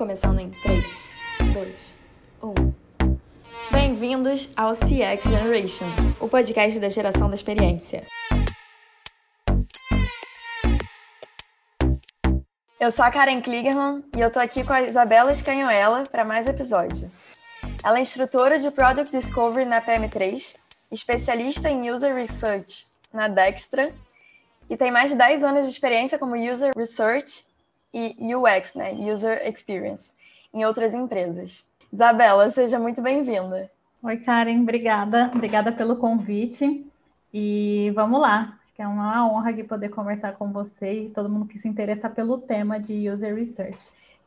Começando em 3, 2, 1. Bem-vindos ao CX Generation, o podcast da geração da experiência. Eu sou a Karen Kligerman e eu tô aqui com a Isabela Escanhoela para mais episódio. Ela é instrutora de Product Discovery na PM3, especialista em User Research na Dextra e tem mais de 10 anos de experiência como User Research e UX, né, User Experience, em outras empresas. Isabela, seja muito bem-vinda. Oi, Karen, obrigada. Obrigada pelo convite. E vamos lá. Acho que é uma honra aqui poder conversar com você e todo mundo que se interessa pelo tema de User Research.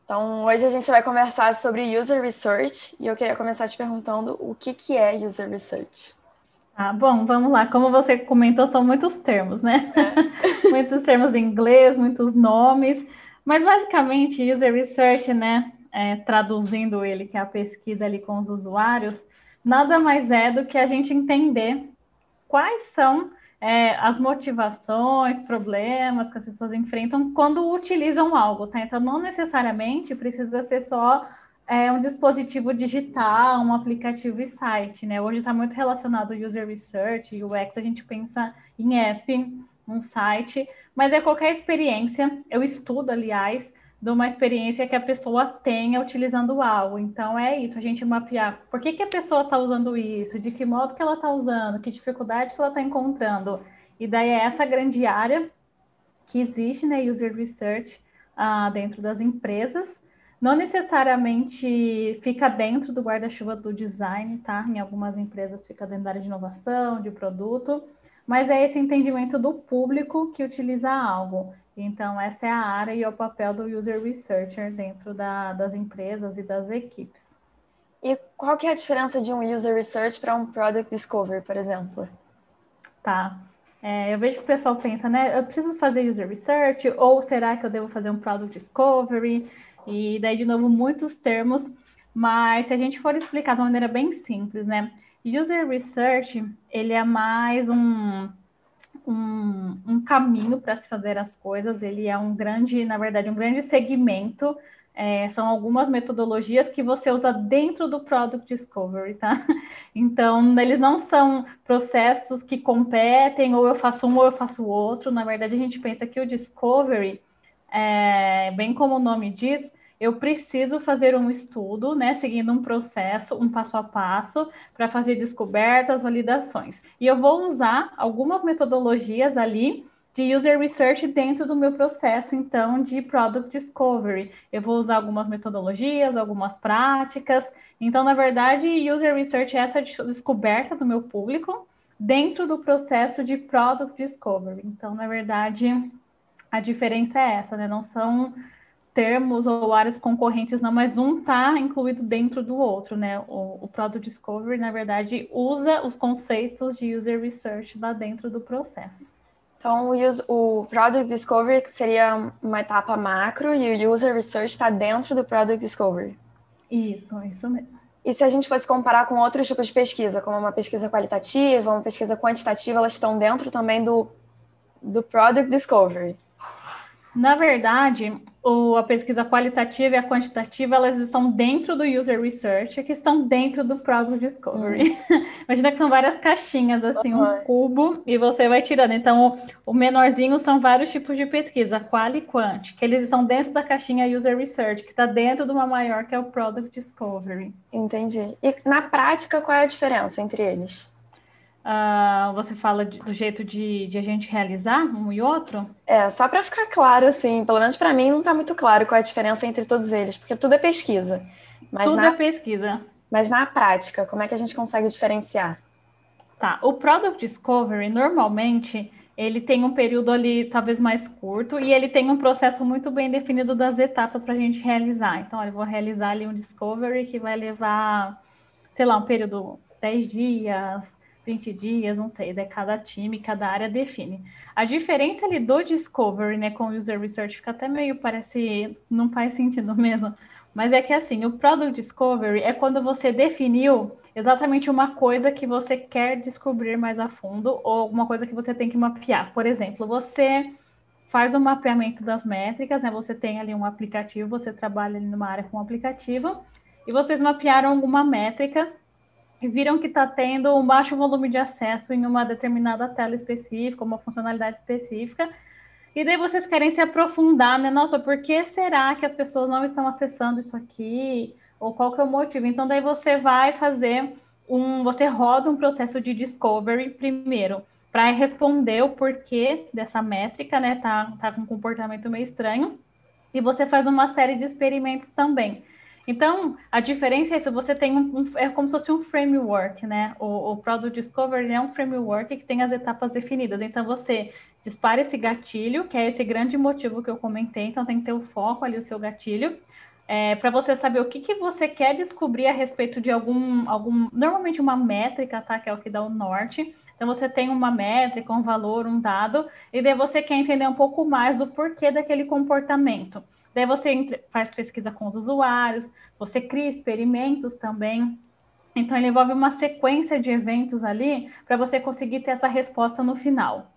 Então, hoje a gente vai conversar sobre User Research e eu queria começar te perguntando o que, que é User Research. Ah, bom, vamos lá. Como você comentou, são muitos termos, né? É. muitos termos em inglês, muitos nomes. Mas basicamente, user research, né, é, traduzindo ele, que é a pesquisa ali com os usuários, nada mais é do que a gente entender quais são é, as motivações, problemas que as pessoas enfrentam quando utilizam algo, tá? Então, não necessariamente precisa ser só é, um dispositivo digital, um aplicativo e site, né? Hoje está muito relacionado user research, UX, a gente pensa em app, um site, mas é qualquer experiência, eu estudo, aliás, de uma experiência que a pessoa tenha utilizando algo. Então é isso, a gente mapear por que, que a pessoa está usando isso, de que modo que ela está usando, que dificuldade que ela está encontrando. E daí é essa grande área que existe, né, user research, uh, dentro das empresas. Não necessariamente fica dentro do guarda-chuva do design, tá? Em algumas empresas fica dentro da área de inovação, de produto, mas é esse entendimento do público que utiliza algo. Então, essa é a área e é o papel do user researcher dentro da, das empresas e das equipes. E qual que é a diferença de um user research para um product discovery, por exemplo? Tá. É, eu vejo que o pessoal pensa, né? Eu preciso fazer user research, ou será que eu devo fazer um product discovery? E daí, de novo, muitos termos, mas se a gente for explicar de uma maneira bem simples, né? User Research, ele é mais um, um, um caminho para se fazer as coisas, ele é um grande, na verdade, um grande segmento, é, são algumas metodologias que você usa dentro do Product Discovery, tá? Então, eles não são processos que competem, ou eu faço um ou eu faço outro, na verdade, a gente pensa que o Discovery, é, bem como o nome diz, eu preciso fazer um estudo, né, seguindo um processo, um passo a passo, para fazer descobertas, validações. E eu vou usar algumas metodologias ali de user research dentro do meu processo, então, de product discovery. Eu vou usar algumas metodologias, algumas práticas. Então, na verdade, user research é essa descoberta do meu público dentro do processo de product discovery. Então, na verdade, a diferença é essa, né? Não são termos ou áreas concorrentes, não, mas um está incluído dentro do outro, né? O, o Product Discovery, na verdade, usa os conceitos de User Research lá dentro do processo. Então, o, o Product Discovery seria uma etapa macro e o User Research está dentro do Product Discovery. Isso, isso mesmo. E se a gente fosse comparar com outros tipos de pesquisa, como uma pesquisa qualitativa, uma pesquisa quantitativa, elas estão dentro também do, do Product Discovery? Na verdade, o, a pesquisa qualitativa e a quantitativa, elas estão dentro do user research, que estão dentro do product discovery. Uhum. Imagina que são várias caixinhas, assim, uhum. um cubo, e você vai tirando. Então, o, o, menorzinho são vários tipos de pesquisa, qual e quant, que eles estão dentro da caixinha user research, que está dentro de uma maior, que é o product discovery. Entendi. E na prática, qual é a diferença entre eles? Uh, você fala de, do jeito de, de, a gente realizar um e outro? É, só para ficar claro, assim, pelo menos para mim não está muito claro qual é a diferença entre todos eles, porque tudo é pesquisa. Mas tudo na, é pesquisa. Mas na prática, como é que a gente consegue diferenciar? Tá, o Product Discovery, normalmente, ele tem um período ali talvez mais curto e ele tem um processo muito bem definido das etapas para a gente realizar. Então, olha, eu vou realizar ali um Discovery que vai levar, sei lá, um período 10 dias, 20 dias, não sei, daí cada time, cada área define. A diferença ali do Discovery, né, com o User Research fica até meio, parece, não faz sentido mesmo, mas é que assim, o Product Discovery é quando você definiu exatamente uma coisa que você quer descobrir mais a fundo ou alguma coisa que você tem que mapear. Por exemplo, você faz o mapeamento das métricas, né? Você tem ali um aplicativo, você trabalha ali numa área com um aplicativo, e vocês mapearam alguma métrica viram que está tendo um baixo volume de acesso em uma determinada tela específica, uma funcionalidade específica, e daí vocês querem se aprofundar, né? Nossa, por que será que as pessoas não estão acessando isso aqui? Ou qual que é o motivo? Então, daí você vai fazer um. Você roda um processo de discovery primeiro, para responder o porquê dessa métrica, né? Tá, tá com um comportamento meio estranho. E você faz uma série de experimentos também. Então, a diferença é se você tem um, um, é como se fosse um framework, né? O, o Product Discovery é um framework que tem as etapas definidas. Então, você dispara esse gatilho, que é esse grande motivo que eu comentei. Então, tem que ter o foco ali, o seu gatilho, é, para você saber o que, que você quer descobrir a respeito de algum, algum, normalmente uma métrica, tá? Que é o que dá o norte. Então, você tem uma métrica, um valor, um dado, e daí você quer entender um pouco mais do porquê daquele comportamento. Daí você faz pesquisa com os usuários, você cria experimentos também. Então, ele envolve uma sequência de eventos ali para você conseguir ter essa resposta no final.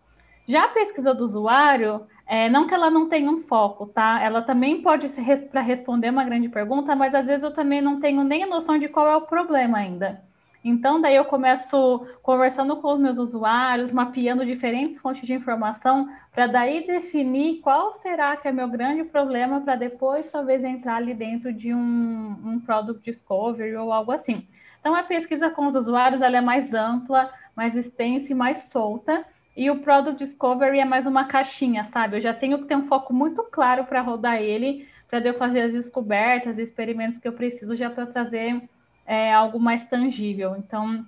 Já a pesquisa do usuário, é, não que ela não tenha um foco, tá? Ela também pode ser para responder uma grande pergunta, mas às vezes eu também não tenho nem noção de qual é o problema ainda. Então, daí eu começo conversando com os meus usuários, mapeando diferentes fontes de informação, para daí definir qual será que é meu grande problema, para depois talvez entrar ali dentro de um, um Product Discovery ou algo assim. Então, a pesquisa com os usuários ela é mais ampla, mais extensa e mais solta. E o Product Discovery é mais uma caixinha, sabe? Eu já tenho que ter um foco muito claro para rodar ele, para eu fazer as descobertas, experimentos que eu preciso já para trazer é, algo mais tangível. Então,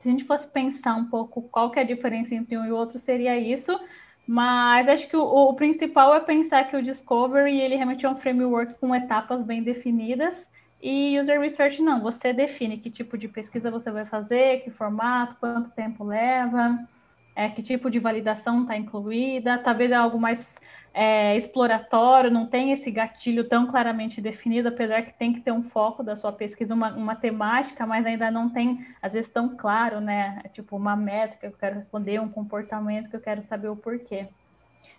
se a gente fosse pensar um pouco qual que é a diferença entre um e outro, seria isso. Mas acho que o, o principal é pensar que o Discovery ele realmente é um framework com etapas bem definidas. E user research não, você define que tipo de pesquisa você vai fazer, que formato, quanto tempo leva, é, que tipo de validação está incluída, talvez é algo mais é, exploratório, não tem esse gatilho tão claramente definido, apesar que tem que ter um foco da sua pesquisa, uma, uma temática, mas ainda não tem, às vezes, tão claro, né? É tipo, uma métrica que eu quero responder, um comportamento que eu quero saber o porquê.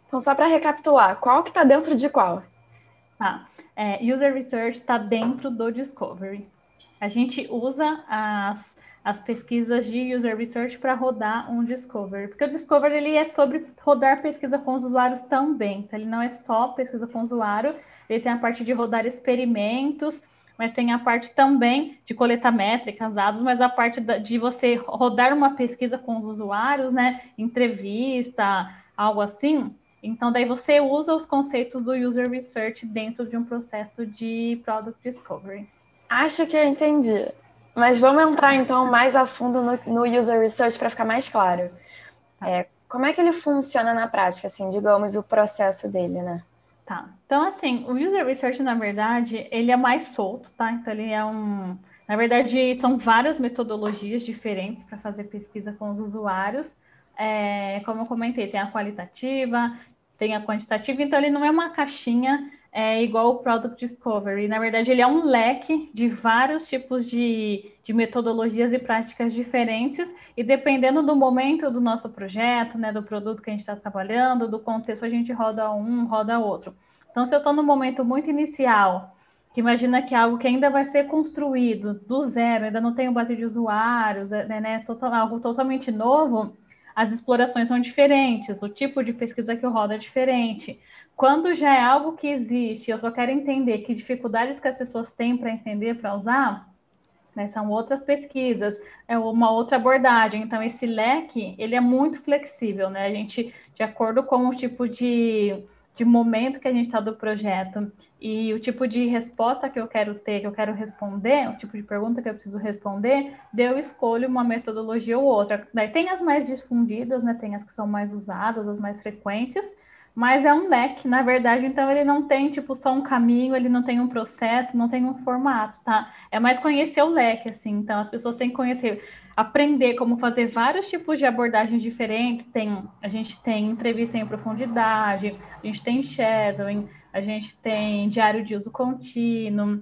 Então, só para recapitular, qual que está dentro de qual? Ah, é, User Research está dentro do Discovery. A gente usa as as pesquisas de user research para rodar um discovery, porque o discovery ele é sobre rodar pesquisa com os usuários também, então ele não é só pesquisa com o usuário, ele tem a parte de rodar experimentos, mas tem a parte também de coletar métricas, dados, mas a parte de você rodar uma pesquisa com os usuários, né, entrevista, algo assim. Então daí você usa os conceitos do user research dentro de um processo de product discovery. Acho que eu entendi. Mas vamos entrar então mais a fundo no, no user research para ficar mais claro. Tá. É, como é que ele funciona na prática, assim, digamos, o processo dele, né? Tá. Então, assim, o user research, na verdade, ele é mais solto, tá? Então, ele é um. Na verdade, são várias metodologias diferentes para fazer pesquisa com os usuários. É, como eu comentei, tem a qualitativa, tem a quantitativa, então ele não é uma caixinha é igual o Product Discovery. Na verdade, ele é um leque de vários tipos de, de metodologias e práticas diferentes, e dependendo do momento do nosso projeto, né, do produto que a gente está trabalhando, do contexto, a gente roda um, roda outro. Então, se eu estou no momento muito inicial, que imagina que é algo que ainda vai ser construído do zero, ainda não tem base de usuários, né, né total, algo totalmente novo, as explorações são diferentes, o tipo de pesquisa que eu rodo é diferente. Quando já é algo que existe, eu só quero entender que dificuldades que as pessoas têm para entender, para usar, né, são outras pesquisas, é uma outra abordagem. Então, esse leque, ele é muito flexível, né? A gente, de acordo com o tipo de, de momento que a gente está do projeto e o tipo de resposta que eu quero ter, que eu quero responder, o tipo de pergunta que eu preciso responder, eu escolho uma metodologia ou outra. Daí tem as mais difundidas, né? Tem as que são mais usadas, as mais frequentes, mas é um leque, na verdade, então ele não tem tipo só um caminho, ele não tem um processo, não tem um formato, tá? É mais conhecer o leque, assim. Então as pessoas têm que conhecer, aprender como fazer vários tipos de abordagens diferentes. Tem, a gente tem entrevista em profundidade, a gente tem shadowing, a gente tem diário de uso contínuo,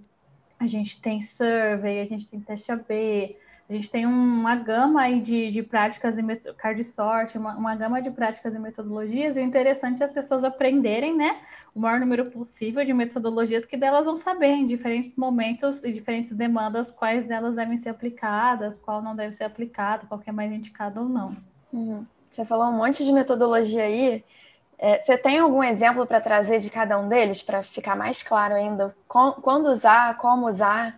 a gente tem survey, a gente tem teste AB, A gente tem uma gama aí de, de práticas e card sorte, uma, uma gama de práticas e metodologias, e o interessante é as pessoas aprenderem, né? O maior número possível de metodologias que delas vão saber em diferentes momentos e diferentes demandas quais delas devem ser aplicadas, qual não deve ser aplicada, qual que é mais indicado ou não. Uhum. Você falou um monte de metodologia aí. É, você tem algum exemplo para trazer de cada um deles, para ficar mais claro ainda? quando usar, como usar?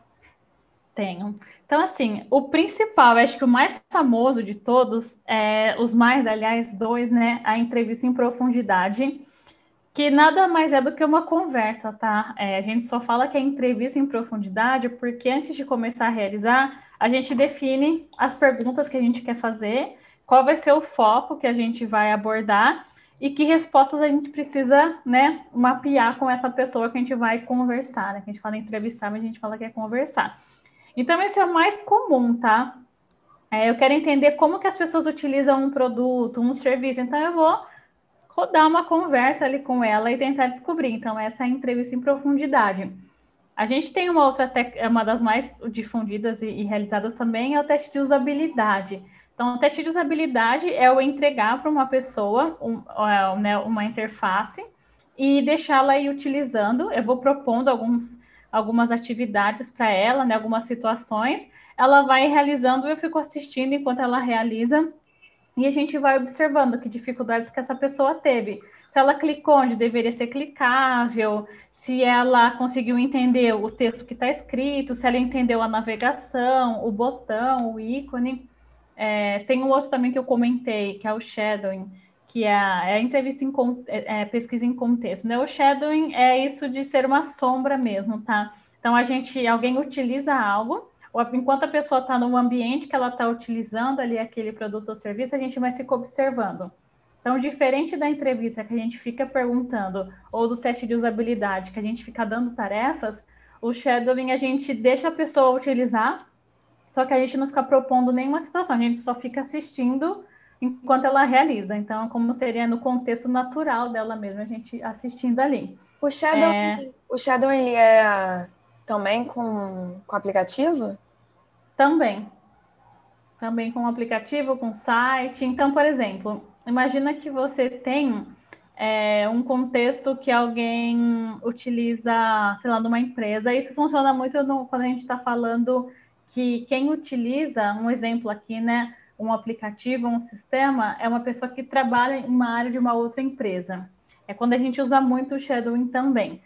Tenho. Então, assim, o principal, acho que o mais famoso de todos, é, os mais, aliás, dois, né? A entrevista em profundidade, que nada mais é do que uma conversa, tá? É, a gente só fala que é entrevista em profundidade porque antes de começar a realizar, a gente define as perguntas que a gente quer fazer, qual vai ser o foco que a gente vai abordar e que respostas a gente precisa, né, mapear com essa pessoa que a gente vai conversar, né? Que a gente fala entrevistar, mas a gente fala que é conversar. Então, esse é o mais comum, tá? É, eu quero entender como que as pessoas utilizam um produto, um serviço. Então, eu vou rodar uma conversa ali com ela e tentar descobrir. Então, essa é a entrevista em profundidade. A gente tem uma outra, uma das mais difundidas e, e realizadas também, é o teste de usabilidade. Então, o teste de usabilidade é o entregar para uma pessoa um, né, uma interface e deixá-la ir utilizando. Eu vou propondo alguns algumas atividades para ela, né, algumas situações, ela vai realizando eu fico assistindo enquanto ela realiza e a gente vai observando que dificuldades que essa pessoa teve. Se ela clicou onde deveria ser clicável, se ela conseguiu entender o texto que está escrito, se ela entendeu a navegação, o botão, o ícone. É, tem um outro também que eu comentei, que é o shadowing, que é a, é a entrevista em é, é, pesquisa em contexto. Né? O shadowing é isso de ser uma sombra mesmo, tá? Então a gente, alguém utiliza algo, ou enquanto a pessoa está no ambiente que ela está utilizando ali aquele produto ou serviço, a gente vai ficar observando. Então, diferente da entrevista que a gente fica perguntando, ou do teste de usabilidade, que a gente fica dando tarefas, o shadowing a gente deixa a pessoa utilizar, só que a gente não fica propondo nenhuma situação, a gente só fica assistindo enquanto ela realiza. Então, como seria no contexto natural dela mesma, a gente assistindo ali. O Shadow, é... o Shadow ele é também com, com aplicativo? Também. Também com aplicativo, com site. Então, por exemplo, imagina que você tem é, um contexto que alguém utiliza, sei lá, numa empresa. Isso funciona muito no, quando a gente está falando que quem utiliza, um exemplo aqui, né? um aplicativo, um sistema, é uma pessoa que trabalha em uma área de uma outra empresa. É quando a gente usa muito o shadowing também.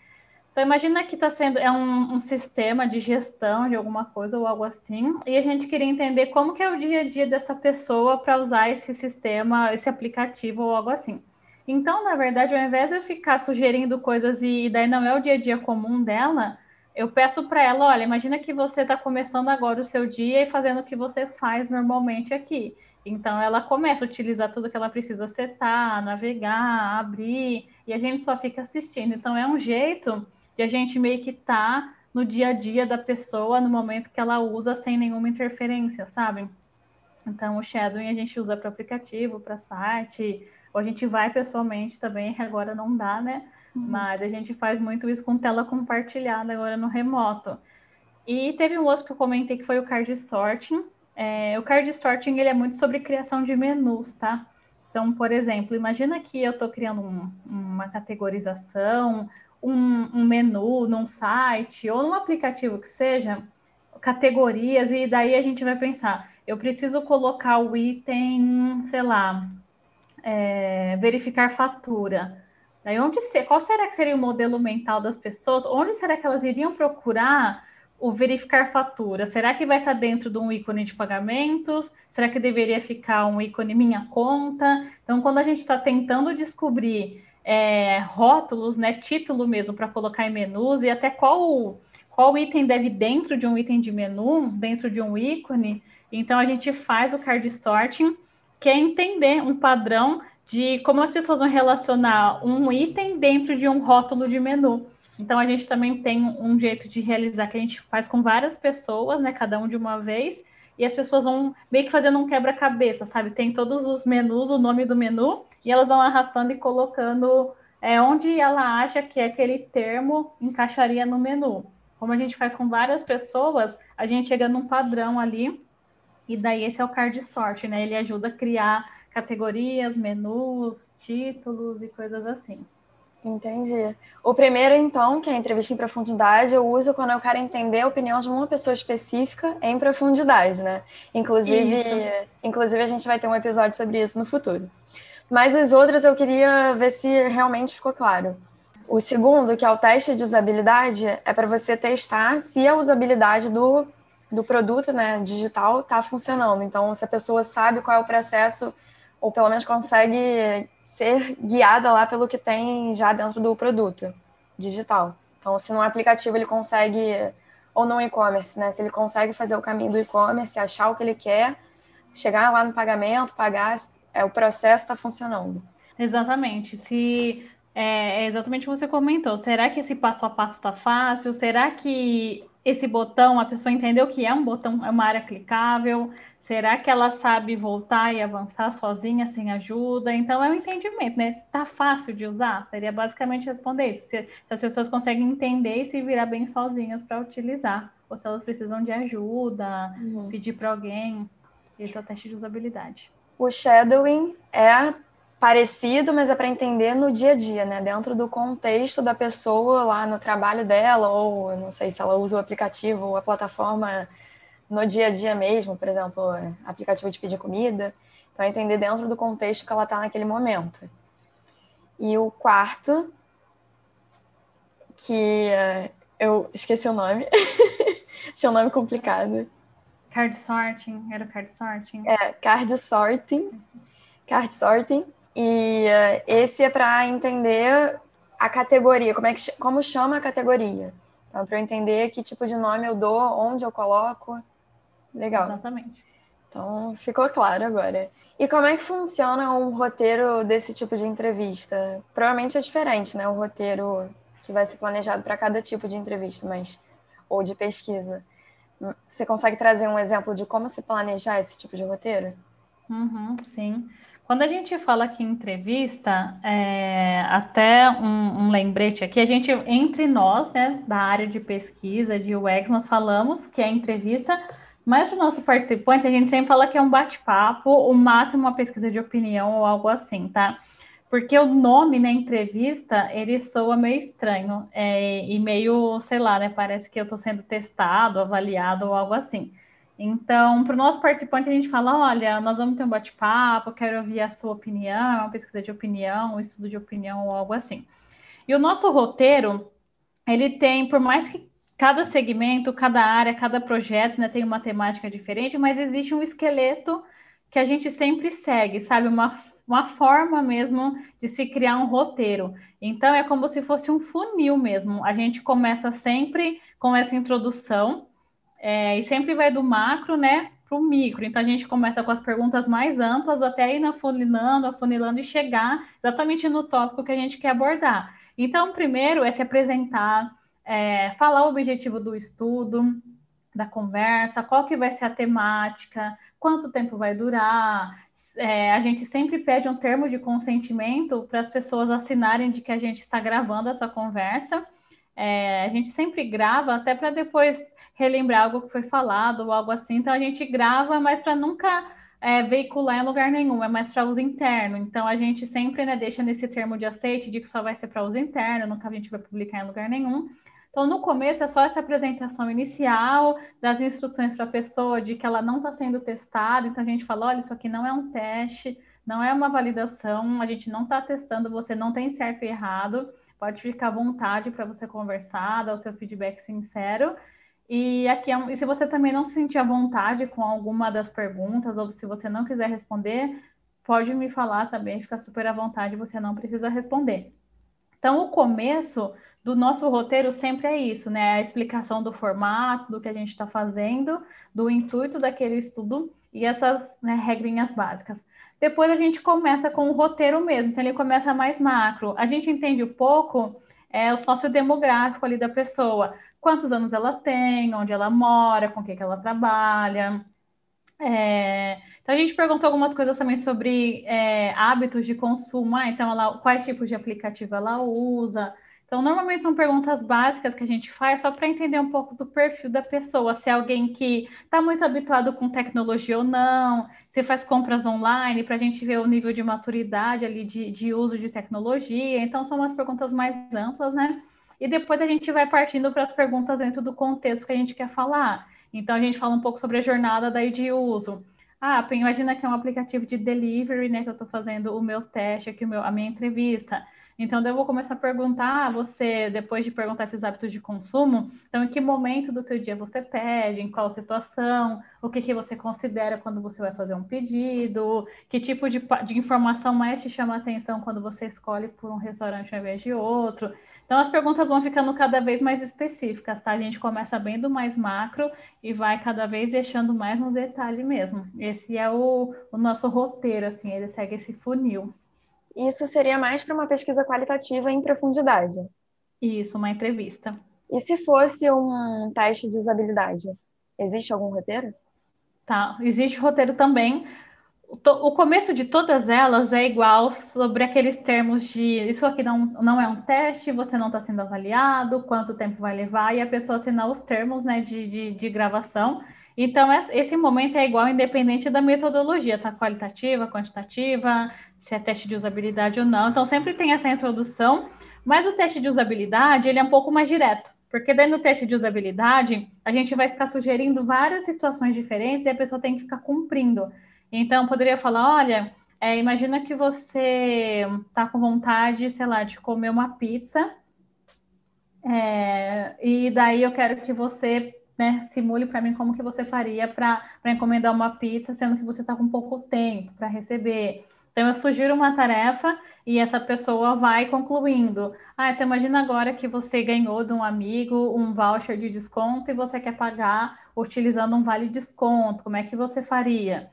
Então, imagina que está sendo é um, um, sistema de gestão de alguma coisa ou algo assim, e a gente queria entender como que é o dia a dia dessa pessoa para usar esse sistema, esse aplicativo ou algo assim. Então, na verdade, ao invés de eu ficar sugerindo coisas e daí não é o dia a dia comum dela, eu peço para ela, olha, imagina que você está começando agora o seu dia e fazendo o que você faz normalmente aqui. Então ela começa a utilizar tudo que ela precisa setar, navegar, abrir, e a gente só fica assistindo. Então é um jeito de a gente meio que tá no dia a dia da pessoa no momento que ela usa sem nenhuma interferência, sabe? Então o shadowing a gente usa para aplicativo, para site, ou a gente vai pessoalmente também, agora não dá, né? Uhum. Mas a gente faz muito isso com tela compartilhada agora no remoto. E teve um outro que eu comentei que foi o card sorting. É, o card sorting ele é muito sobre criação de menus, tá? Então, por exemplo, imagina que eu estou criando um, uma categorização, um, um, menu num site ou num aplicativo que seja, categorias, e daí a gente vai pensar, eu preciso colocar o item, sei lá, é, verificar fatura. Daí onde qual será que seria o modelo mental das pessoas? Onde será que elas iriam procurar o verificar fatura? Será que vai estar dentro de um ícone de pagamentos? Será que deveria ficar um ícone minha conta? Então, quando a gente está tentando descobrir é, rótulos, né, título mesmo para colocar em menus e até qual qual item deve dentro de um item de menu, dentro de um ícone, então a gente faz o card sorting, que é entender um padrão de como as pessoas vão relacionar um item dentro de um rótulo de menu. Então a gente também tem um jeito de realizar que a gente faz com várias pessoas, né, cada um de uma vez, e as pessoas vão meio que fazendo um quebra-cabeça, sabe? Tem todos os menus, o nome do menu, e elas vão arrastando e colocando é, onde ela acha que aquele termo encaixaria no menu. Como a gente faz com várias pessoas, a gente chega num padrão ali E daí esse é o card sort, né? Ele ajuda a criar categorias, menus, títulos e coisas assim. Entendi. O primeiro, então, que é a entrevista em profundidade, eu uso quando eu quero entender a opinião de uma pessoa específica em profundidade, né? Inclusive, inclusive a gente vai ter um episódio sobre isso no futuro. Mas os outros eu queria ver se realmente ficou claro. O segundo, que é o teste de usabilidade, é para você testar se a usabilidade do, do produto né, digital está funcionando. Então, se a pessoa sabe qual é o processo, ou pelo menos consegue ser guiada lá pelo que tem já dentro do produto digital. Então, se no aplicativo ele consegue, ou no e-commerce, né? Se ele consegue fazer o caminho do e-commerce, achar o que ele quer, chegar lá no pagamento, pagar, é, o processo está funcionando. Exatamente. Se é, é exatamente o que você comentou. Será que esse passo a passo está fácil? Será que esse botão, a pessoa entendeu que é um botão, é uma área clicável? Será que ela sabe voltar e avançar sozinha, sem ajuda? Então, é um entendimento, né? Tá fácil de usar? Seria basicamente responder isso. Se, se as pessoas conseguem entender e se virar bem sozinhas para utilizar. Ou se elas precisam de ajuda, uhum. pedir para alguém. Esse é o teste de usabilidade. O shadowing é parecido, mas é para entender no dia a dia, né? Dentro do contexto da pessoa lá no trabalho dela, ou não sei se ela usa o aplicativo ou a plataforma no dia a dia mesmo, por exemplo, aplicativo de pedir comida. Então, entender dentro do contexto que ela está naquele momento. E o quarto, que eu esqueci o nome, tinha um nome complicado. Card sorting, era card sorting? É, card sorting. Card sorting. E uh, esse é para entender a categoria, como, é que, como chama a categoria. Então, para eu entender que tipo de nome eu dou, onde eu coloco. Legal. Exatamente. Então, ficou claro agora. E como é que funciona um roteiro desse tipo de entrevista? Provavelmente é diferente, né? O roteiro que vai ser planejado para cada tipo de entrevista, mas ou de pesquisa. Você consegue trazer um exemplo de como se planejar esse tipo de roteiro? Uhum, sim. Quando a gente fala aqui em entrevista, é, até um, um, lembrete aqui, a gente, entre nós, né, da área de pesquisa de UX, nós falamos que a entrevista mas o nosso participante, a gente sempre fala que é um bate-papo, o máximo uma pesquisa de opinião ou algo assim, tá? Porque o nome na entrevista, ele soa meio estranho é, e meio, sei lá, né? Parece que eu estou sendo testado, avaliado ou algo assim. Então, para o nosso participante, a gente fala: olha, nós vamos ter um bate-papo, quero ouvir a sua opinião, uma pesquisa de opinião, um estudo de opinião ou algo assim. E o nosso roteiro, ele tem, por mais que cada segmento, cada área, cada projeto né, tem uma temática diferente, mas existe um esqueleto que a gente sempre segue, sabe? Uma, uma forma mesmo de se criar um roteiro. Então, é como se fosse um funil mesmo. A gente começa sempre com essa introdução é, e sempre vai do macro, né? Para o micro. Então, a gente começa com as perguntas mais amplas, até ir afunilando, afunilando e chegar exatamente no tópico que a gente quer abordar. Então, primeiro é se apresentar, é, falar o objetivo do estudo, da conversa, qual que vai ser a temática, quanto tempo vai durar. É, a gente sempre pede um termo de consentimento para as pessoas assinarem de que a gente está gravando essa conversa. É, a gente sempre grava até para depois relembrar algo que foi falado ou algo assim. Então a gente grava, mas para nunca é, veicular em lugar nenhum, é mais para uso interno. Então a gente sempre né, deixa nesse termo de aceite de que só vai ser para uso interno, nunca a gente vai publicar em lugar nenhum. Então, no começo é só essa apresentação inicial das instruções para a pessoa de que ela não está sendo testada. Então, a gente fala: olha, isso aqui não é um teste, não é uma validação, a gente não está testando, você não tem certo e errado. Pode ficar à vontade para você conversar, dar o seu feedback sincero. E aqui, é e se você também não se sentir à vontade com alguma das perguntas, ou se você não quiser responder, pode me falar também, fica super à vontade, você não precisa responder. Então, o começo do nosso roteiro sempre é isso, né? A explicação do formato, do que a gente está fazendo, do intuito daquele estudo e essas né, regrinhas básicas. Depois a gente começa com o roteiro mesmo, então ele começa mais macro. A gente entende um pouco é, o sociodemográfico ali da pessoa, quantos anos ela tem, onde ela mora, com o que, que ela trabalha. É, então a gente perguntou algumas coisas também sobre é, hábitos de consumo, ah, então ela, quais tipos de aplicativo ela usa, Então, normalmente são perguntas básicas que a gente faz só para entender um pouco do perfil da pessoa, se é alguém que está muito habituado com tecnologia ou não, se faz compras online, para a gente ver o nível de maturidade ali de, de uso de tecnologia. Então, são umas perguntas mais amplas, né? E depois a gente vai partindo para as perguntas dentro do contexto que a gente quer falar. Então, a gente fala um pouco sobre a jornada daí de uso. Ah, imagina que é um aplicativo de delivery, né? Que eu estou fazendo o meu teste aqui, o meu, a minha entrevista. Então, eu vou começar a perguntar a você, depois de perguntar esses hábitos de consumo, então, em que momento do seu dia você pede, em qual situação, o que, que você considera quando você vai fazer um pedido, que tipo de, de informação mais te chama a atenção quando você escolhe por um restaurante ao invés de outro. Então, as perguntas vão ficando cada vez mais específicas, tá? A gente começa bem do mais macro e vai cada vez deixando mais no detalhe mesmo. Esse é o, o nosso roteiro, assim, ele segue esse funil. Isso seria mais para uma pesquisa qualitativa em profundidade. Isso, uma entrevista. E se fosse um teste de usabilidade? Existe algum roteiro? Tá, existe roteiro também. O começo de todas elas é igual sobre aqueles termos de isso aqui não, não é um teste, você não está sendo avaliado, quanto tempo vai levar, e a pessoa assinar os termos né, de, de, de gravação. Então, esse momento é igual, independente da metodologia, tá? Qualitativa, quantitativa, se é teste de usabilidade ou não. Então, sempre tem essa introdução, mas o teste de usabilidade, ele é um pouco mais direto, porque daí no teste de usabilidade, a gente vai ficar sugerindo várias situações diferentes e a pessoa tem que ficar cumprindo. Então, poderia falar, olha, é, imagina que você está com vontade, sei lá, de comer uma pizza, é, e daí eu quero que você né, simule para mim como que você faria para encomendar uma pizza, sendo que você está com pouco tempo para receber. Então, eu sugiro uma tarefa e essa pessoa vai concluindo. Ah, então imagina agora que você ganhou de um amigo um voucher de desconto e você quer pagar utilizando um vale desconto. Como é que você faria?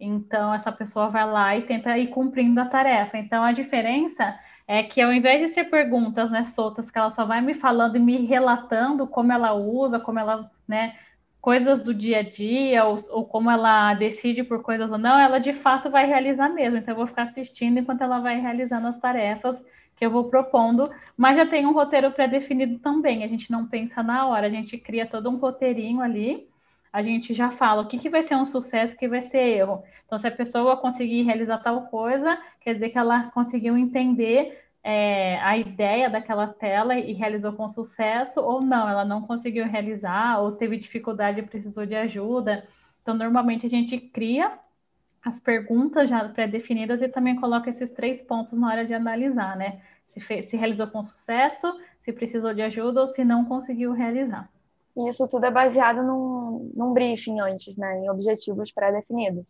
Então, essa pessoa vai lá e tenta ir cumprindo a tarefa. Então, a diferença é que ao invés de ser perguntas né, soltas, que ela só vai me falando e me relatando como ela usa, como ela né, coisas do dia a dia, ou, ou, como ela decide por coisas ou não, ela de fato vai realizar mesmo. Então, eu vou ficar assistindo enquanto ela vai realizando as tarefas que eu vou propondo, mas já tem um roteiro pré-definido também. A gente não pensa na hora, a gente cria todo um roteirinho ali, a gente já fala o que, que vai ser um sucesso, o que vai ser erro. Então, se a pessoa conseguir realizar tal coisa, quer dizer que ela conseguiu entender é, a ideia daquela tela e realizou com sucesso, ou não, ela não conseguiu realizar, ou teve dificuldade e precisou de ajuda. Então, normalmente a gente cria as perguntas já pré-definidas e também coloca esses três pontos na hora de analisar, né? Se, fez, se realizou com sucesso, se precisou de ajuda ou se não conseguiu realizar. E isso tudo é baseado num, num briefing antes, né? Em objetivos pré-definidos.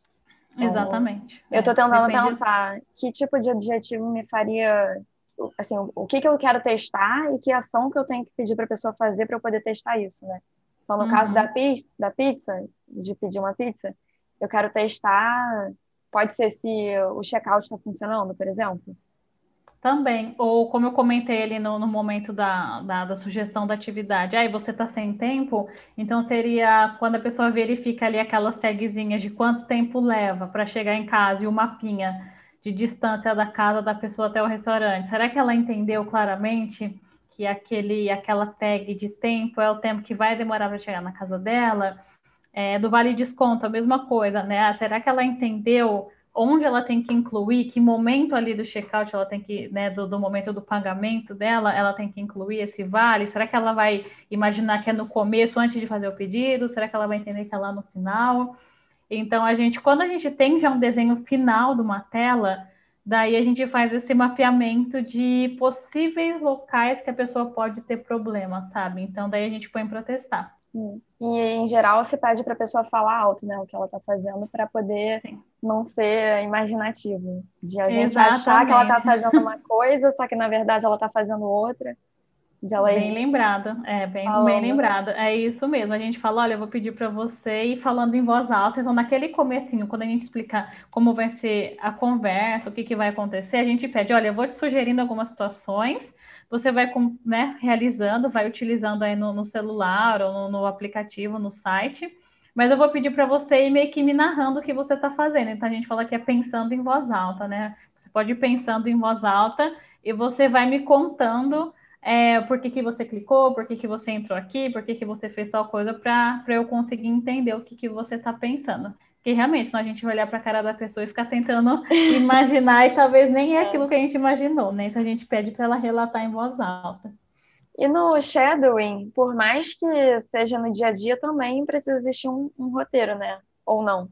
Então, Exatamente. Eu estou tentando é, pensar que tipo de objetivo me faria assim, o que, que eu quero testar e que ação que eu tenho que pedir para a pessoa fazer para eu poder testar isso, né? Então, no uhum. caso da, pizza, da pizza, de pedir uma pizza, eu quero testar, pode ser se o checkout está funcionando, por exemplo. Também, ou como eu comentei ali no, no momento da, da, da, sugestão da atividade, aí você está sem tempo, então seria quando a pessoa verifica ali aquelas tagzinhas de quanto tempo leva para chegar em casa e o mapinha de distância da casa da pessoa até o restaurante. Será que ela entendeu claramente que aquele, aquela tag de tempo é o tempo que vai demorar para chegar na casa dela? É, do vale desconto, a mesma coisa, né? Ah, será que ela entendeu onde ela tem que incluir, que momento ali do checkout ela tem que, né, do, do, momento do pagamento dela, ela tem que incluir esse vale? Será que ela vai imaginar que é no começo, antes de fazer o pedido? Será que ela vai entender que é lá no final? Então, a gente, quando a gente tem já um desenho final de uma tela, daí a gente faz esse mapeamento de possíveis locais que a pessoa pode ter problema, sabe? Então, daí a gente põe para testar. E, em geral, você pede para a pessoa falar alto, né, o que ela está fazendo, para poder Sim. não ser imaginativo. De a gente Exatamente. achar que ela está fazendo uma coisa, só que na verdade ela está fazendo outra. De bem lembrada, é, bem, bem lembrada. É isso mesmo. A gente fala, olha, eu vou pedir para você ir falando em voz alta. Então, naquele comecinho, quando a gente explica como vai ser a conversa, o que, que vai acontecer, a gente pede, olha, eu vou te sugerindo algumas situações, você vai né, realizando, vai utilizando aí no, no celular ou no, no, aplicativo, no site. Mas eu vou pedir para você ir meio que me narrando o que você está fazendo. Então, a gente fala que é pensando em voz alta, né? Você pode ir pensando em voz alta e você vai me contando é, por que, que você clicou, por que, que você entrou aqui, por que, que você fez tal coisa, para eu conseguir entender o que, que você está pensando. Porque realmente, senão a gente vai olhar para a cara da pessoa e ficar tentando imaginar, e talvez nem é, é aquilo que a gente imaginou, né? Então a gente pede para ela relatar em voz alta. E no shadowing, por mais que seja no dia a dia, também precisa existir um, um roteiro, né? Ou não?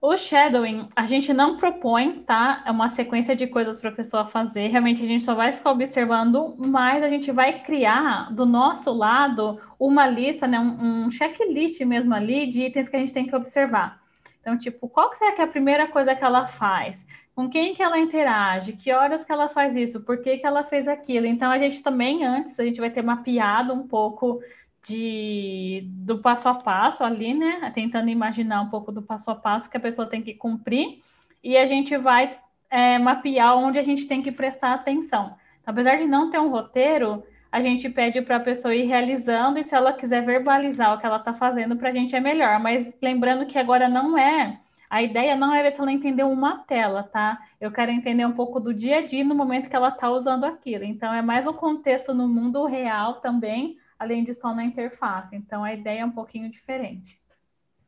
O shadowing, a gente não propõe, tá? É uma sequência de coisas para a pessoa fazer. Realmente a gente só vai ficar observando, mas a gente vai criar do nosso lado uma lista, né? Um, um checklist mesmo ali de itens que a gente tem que observar. Então, tipo, qual que será que é a primeira coisa que ela faz? com quem que ela interage, que horas que ela faz isso, por que, que ela fez aquilo. Então, a gente também, antes, a gente vai ter mapeado um pouco de, do passo a passo ali, né? Tentando imaginar um pouco do passo a passo que a pessoa tem que cumprir, e a gente vai é, mapear onde a gente tem que prestar atenção. Apesar de não ter um roteiro, a gente pede para a pessoa ir realizando, e se ela quiser verbalizar o que ela está fazendo, para a gente é melhor. Mas lembrando que agora não é a ideia não é ver se ela entendeu uma tela, tá? Eu quero entender um pouco do dia a dia no momento que ela está usando aquilo. Então, é mais o contexto no mundo real também, além de só na interface. Então, a ideia é um pouquinho diferente.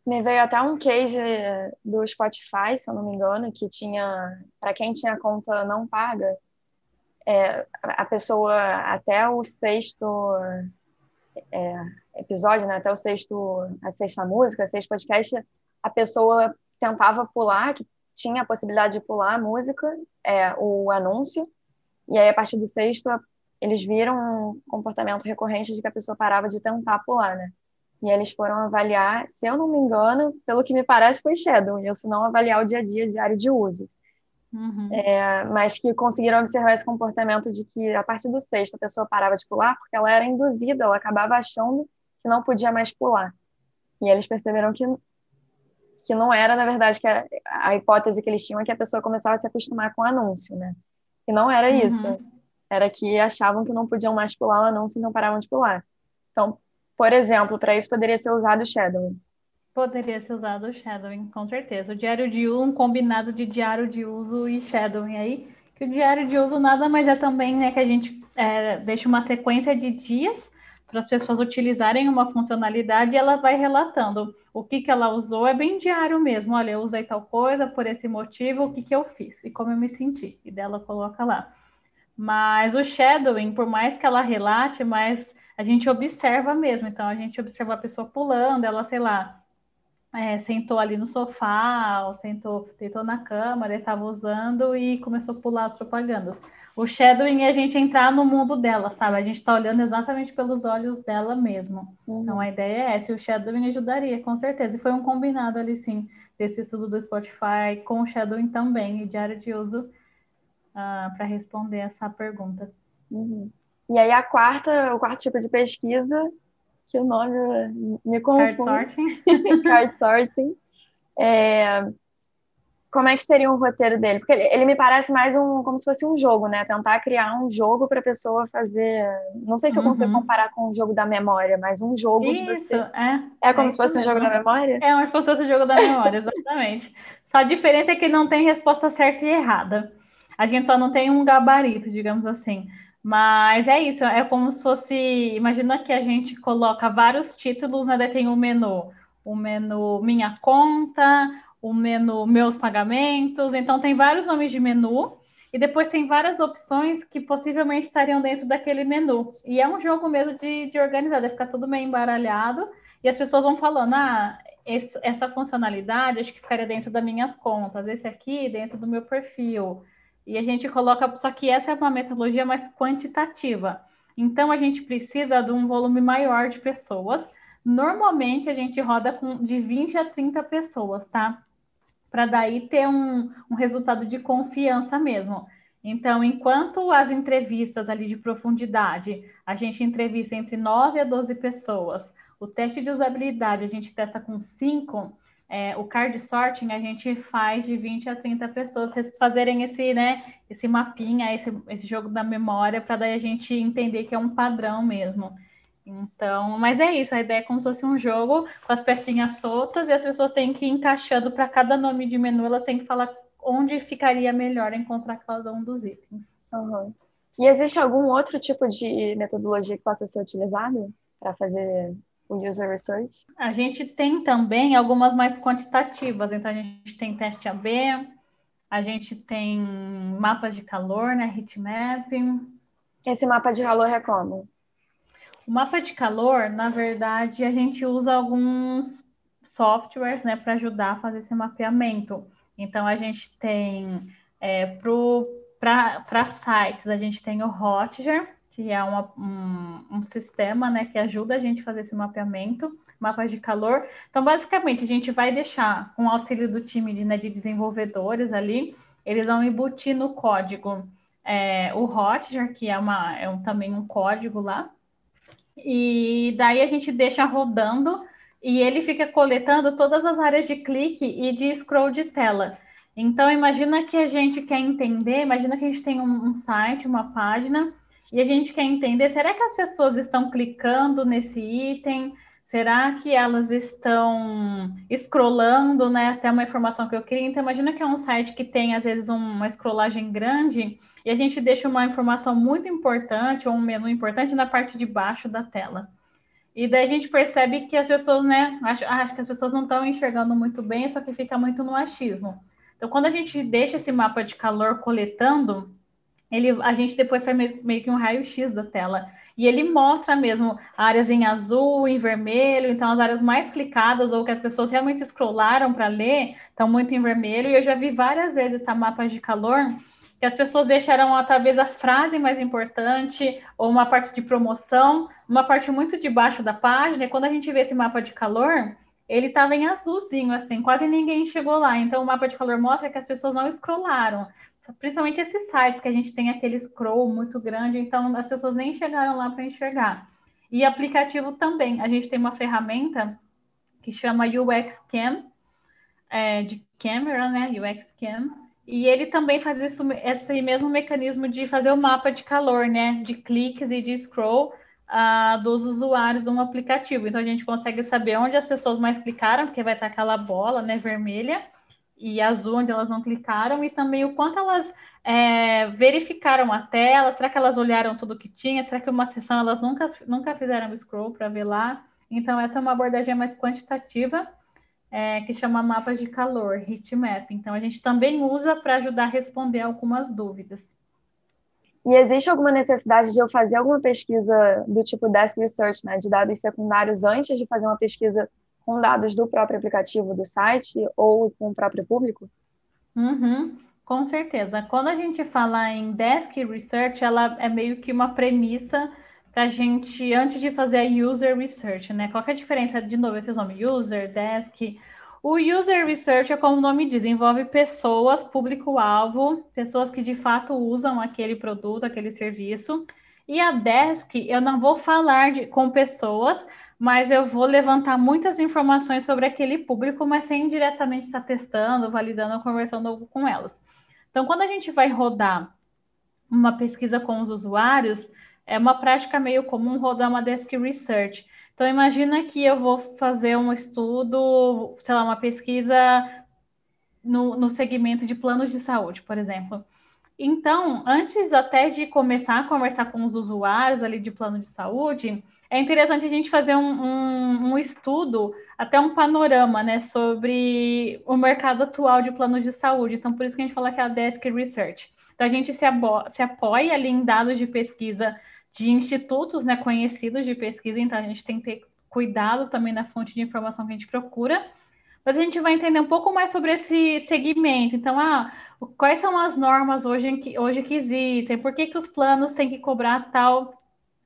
Me veio até um case do Spotify, se eu não me engano, que tinha, para quem tinha conta não paga, é, a pessoa até o sexto é, episódio, né, até o sexto, a sexta música, sexto podcast, a pessoa tentava pular, tinha a possibilidade de pular a música, é, o anúncio, e aí a partir do sexto eles viram um comportamento recorrente de que a pessoa parava de tentar pular, né? E eles foram avaliar, se eu não me engano, pelo que me parece foi Shadow, isso não avaliar o dia a dia diário de uso. Uhum. É, mas que conseguiram observar esse comportamento de que a partir do sexto a pessoa parava de pular porque ela era induzida, ela acabava achando que não podia mais pular. E eles perceberam que que não era, na verdade, que a, a, hipótese que eles tinham é que a pessoa começava a se acostumar com o anúncio, né? E não era uhum. Era que achavam que não podiam mais pular o anúncio e não paravam de pular. Então, por exemplo, para isso poderia ser usado o shadowing. Poderia ser usado o shadowing, com certeza. O diário de uso, um combinado de diário de uso e shadowing aí, que o diário de uso nada mais é também, né, que a gente é, deixa uma sequência de dias para as pessoas utilizarem uma funcionalidade e ela vai relatando o que, que ela usou, é bem diário mesmo. Olha, eu usei tal coisa por esse motivo, o que, que eu fiz e como eu me senti. E dela coloca lá. Mas o shadowing, por mais que ela relate, mas a gente observa mesmo. Então, a gente observa a pessoa pulando, ela, sei lá, é, sentou ali no sofá, ou sentou, deitou na cama, estava usando e começou a pular as propagandas. O shadowing é a gente entrar no mundo dela, sabe? A gente está olhando exatamente pelos olhos dela mesmo. Uhum. Então a ideia é essa, e o shadowing ajudaria, com certeza. E foi um combinado ali, sim, desse estudo do Spotify com o shadowing também, e diário de uso, uh, para responder essa pergunta. Uhum. E aí a quarta, o quarto tipo de pesquisa que o nome me confunde. Card sorting. Card sorting. É, como é que seria o roteiro dele? Porque ele, ele, me parece mais um como se fosse um jogo, né? Tentar criar um jogo para a pessoa fazer. Não sei se eu consigo uhum. comparar com o jogo da memória, mas um jogo isso, de você. É, é como é se fosse mesmo. um jogo da memória? É como se fosse um jogo da memória, exatamente. Só a diferença é que não tem resposta certa e errada. A gente só não tem um gabarito, digamos assim. Mas é isso, é como se fosse. Imagina que a gente coloca vários títulos, né? Tem um menu, o menu Minha Conta, o menu Meus Pagamentos. Então, tem vários nomes de menu. E depois tem várias opções que possivelmente estariam dentro daquele menu. E é um jogo mesmo de, de organizar, deve ficar tudo meio embaralhado. E as pessoas vão falando, ah, esse, essa funcionalidade acho que ficaria dentro das minhas contas, esse aqui dentro do meu perfil. E a gente coloca, só que essa é uma metodologia mais quantitativa. Então, a gente precisa de um volume maior de pessoas. Normalmente, a gente roda com de 20 a 30 pessoas, tá? Para daí ter um, um resultado de confiança mesmo. Então, enquanto as entrevistas ali de profundidade, a gente entrevista entre 9 a 12 pessoas, o teste de usabilidade a gente testa com 5, é, o card sorting a gente faz de 20 a 30 pessoas vocês fazerem esse, né, esse mapinha, esse, esse jogo da memória, para daí a gente entender que é um padrão mesmo. Então, mas é isso, a ideia é como se fosse um jogo com as pecinhas soltas e as pessoas têm que ir encaixando para cada nome de menu, elas têm que falar onde ficaria melhor encontrar cada um dos itens. Uhum. E existe algum outro tipo de metodologia que possa ser utilizado para fazer o user research? A gente tem também algumas mais quantitativas, então a gente tem teste AB, a gente tem mapas de calor, né, heat mapping. Esse mapa de calor é como? O mapa de calor, na verdade, a gente usa alguns softwares, né, para ajudar a fazer esse mapeamento. Então a gente tem é, para sites, a gente tem o Hotjar, que é uma, um, um, sistema né, que ajuda a gente a fazer esse mapeamento, mapas de calor. Então, basicamente, a gente vai deixar, com auxílio do time de, né, de desenvolvedores ali, eles vão embutir no código é, o Hotjar, que é, uma, é um, também um código lá, e daí a gente deixa rodando e ele fica coletando todas as áreas de clique e de scroll de tela. Então, imagina que a gente quer entender, imagina que a gente tem um, um site, uma página, e a gente quer entender, será que as pessoas estão clicando nesse item? Será que elas estão scrollando, né, até uma informação que eu queria? Então, imagina que é um site que tem, às vezes, uma scrollagem grande e a gente deixa uma informação muito importante ou um menu importante na parte de baixo da tela. E daí a gente percebe que as pessoas, né, acho, acho que as pessoas não estão enxergando muito bem, só que fica muito no achismo. Então, quando a gente deixa esse mapa de calor coletando, ele, a gente depois faz meio que um raio-x da tela. E ele mostra mesmo áreas em azul, em vermelho, então as áreas mais clicadas ou que as pessoas realmente scrollaram para ler estão muito em vermelho. E eu já vi várias vezes tá, mapas de calor que as pessoas deixaram talvez a frase mais importante ou uma parte de promoção, uma parte muito debaixo da página. E quando a gente vê esse mapa de calor, ele estava em azulzinho, assim, quase ninguém chegou lá. Então, o mapa de calor mostra que as pessoas não scrollaram principalmente esses sites que a gente tem aquele scroll muito grande, então as pessoas nem chegaram lá para enxergar. E aplicativo também, a gente tem uma ferramenta que chama UX Cam, é, de câmera, né? UX Cam, e ele também faz isso, esse mesmo mecanismo de fazer o mapa de calor, né? De cliques e de scroll uh, dos usuários do aplicativo. Então a gente consegue saber onde as pessoas mais clicaram, porque vai estar aquela bola, né, vermelha e azul onde elas não clicaram e também o quanto elas é, verificaram a tela, será que elas olharam tudo que tinha, será que uma sessão elas nunca, nunca fizeram scroll para ver lá? Então essa é uma abordagem mais quantitativa é, que chama mapas de calor, heatmap. Então a gente também usa para ajudar a responder algumas dúvidas. E existe alguma necessidade de eu fazer alguma pesquisa do tipo desk research, né, de dados secundários antes de fazer uma pesquisa com dados do próprio aplicativo do site ou com o próprio público? Uhum, com certeza. Quando a gente fala em desk research, ela é meio que uma premissa para a gente, antes de fazer a user research, né? Qual é a diferença, de novo, esses nomes? User, desk. O user research é como o nome diz, envolve pessoas, público-alvo, pessoas que de fato usam aquele produto, aquele serviço. E a desk, eu não vou falar de, com pessoas, mas eu vou levantar muitas informações sobre aquele público, mas sem diretamente estar testando, validando, conversando com elas. Então, quando a gente vai rodar uma pesquisa com os usuários, é uma prática meio comum rodar uma desk research. Então, imagina que eu vou fazer um estudo, sei lá, uma pesquisa no, no segmento de planos de saúde, por exemplo. Então, antes até de começar a conversar com os usuários ali de plano de saúde, é interessante a gente fazer um, um, um, estudo, até um panorama, né, sobre o mercado atual de plano de saúde. Então, por isso que a gente fala que é a Desk Research. Então, a gente se, se apoia ali em dados de pesquisa de institutos, né, conhecidos de pesquisa. Então, a gente tem que ter cuidado também na fonte de informação que a gente procura. Mas a gente vai entender um pouco mais sobre esse segmento. Então, ah, quais são as normas hoje que, hoje que existem? Por que, que os planos têm que cobrar tal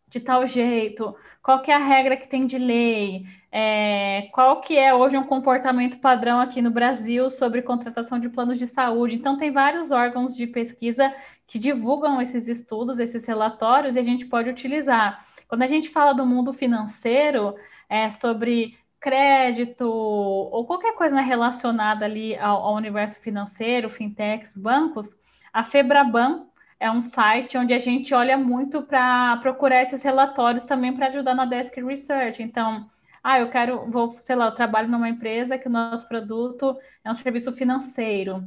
de tal jeito? Qual que é a regra que tem de lei, é, qual que é hoje um comportamento padrão aqui no Brasil sobre contratação de planos de saúde. Então, tem vários órgãos de pesquisa que divulgam esses estudos, esses relatórios, e a gente pode utilizar. Quando a gente fala do mundo financeiro, é, sobre crédito ou qualquer coisa relacionada ali ao, ao universo financeiro, fintechs, bancos, a Febraban é um site onde a gente olha muito para procurar esses relatórios também para ajudar na desk research. Então, ah, eu quero, vou, sei lá, eu trabalho numa empresa que o nosso produto é um serviço financeiro.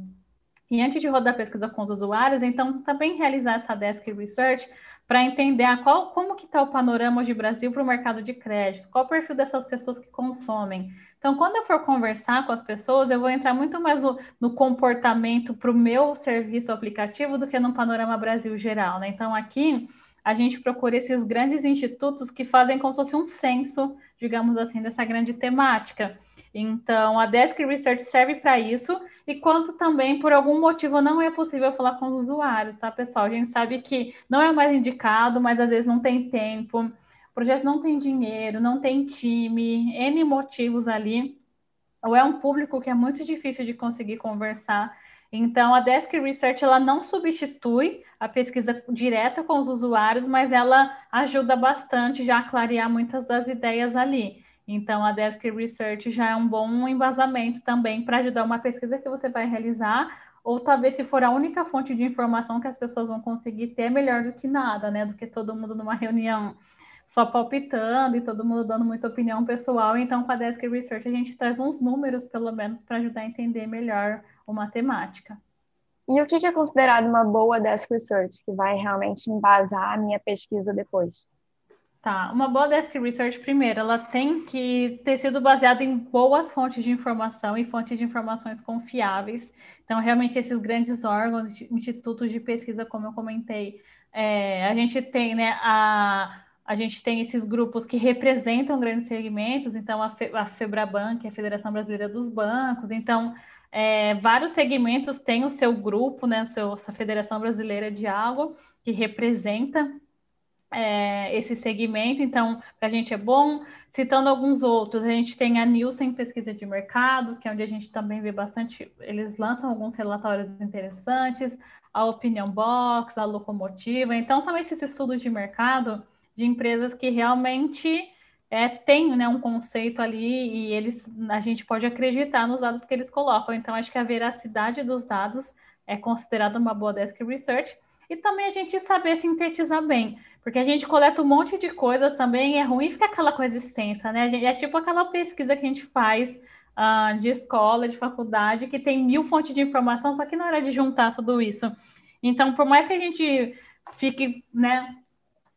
E antes de rodar pesquisa com os usuários, então também realizar essa desk research para entender a qual, como que está o panorama de Brasil para o mercado de crédito, qual o perfil dessas pessoas que consomem. Então, quando eu for conversar com as pessoas, eu vou entrar muito mais no, no comportamento para o meu serviço aplicativo do que no panorama Brasil geral. Né? Então, aqui a gente procura esses grandes institutos que fazem como se fosse um censo, digamos assim, dessa grande temática. Então, a Desk Research serve para isso, e quando também, por algum motivo, não é possível falar com os usuários, tá, pessoal? A gente sabe que não é mais indicado, mas às vezes não tem tempo, projeto não tem dinheiro, não tem time, N motivos ali, ou é um público que é muito difícil de conseguir conversar. Então, a Desk Research ela não substitui a pesquisa direta com os usuários, mas ela ajuda bastante já a clarear muitas das ideias ali. Então, a Desk Research já é um bom embasamento também para ajudar uma pesquisa que você vai realizar, ou talvez se for a única fonte de informação que as pessoas vão conseguir ter, é melhor do que nada, né? Do que todo mundo numa reunião só palpitando e todo mundo dando muita opinião pessoal. Então, com a Desk Research, a gente traz uns números, pelo menos, para ajudar a entender melhor uma temática. E o que é considerado uma boa Desk Research, que vai realmente embasar a minha pesquisa depois? Tá, uma boa desk research, primeiro, ela tem que ter sido baseada em boas fontes de informação e fontes de informações confiáveis. Então, realmente, esses grandes órgãos, institutos de pesquisa, como eu comentei, é, a gente tem, né, a, a gente tem esses grupos que representam grandes segmentos, então a, Fe, a Febraban, que é a Federação Brasileira dos Bancos, então é, vários segmentos têm o seu grupo, né, seu, essa Federação Brasileira de Algo, que representa é, esse segmento, então, para a gente é bom. Citando alguns outros, a gente tem a Nielsen Pesquisa de Mercado, que é onde a gente também vê bastante, eles lançam alguns relatórios interessantes, a Opinion Box, a Locomotiva. Então, são esses estudos de mercado de empresas que realmente é, têm né, um conceito ali e eles, a gente pode acreditar nos dados que eles colocam. Então, acho que a veracidade dos dados é considerada uma boa desk research. E também a gente saber sintetizar bem. Porque a gente coleta um monte de coisas também, é ruim ficar aquela coisa extensa, né? é tipo aquela pesquisa que a gente faz uh, de escola, de faculdade, que tem mil fontes de informação, só que na hora de juntar tudo isso. Então, por mais que a gente fique, né,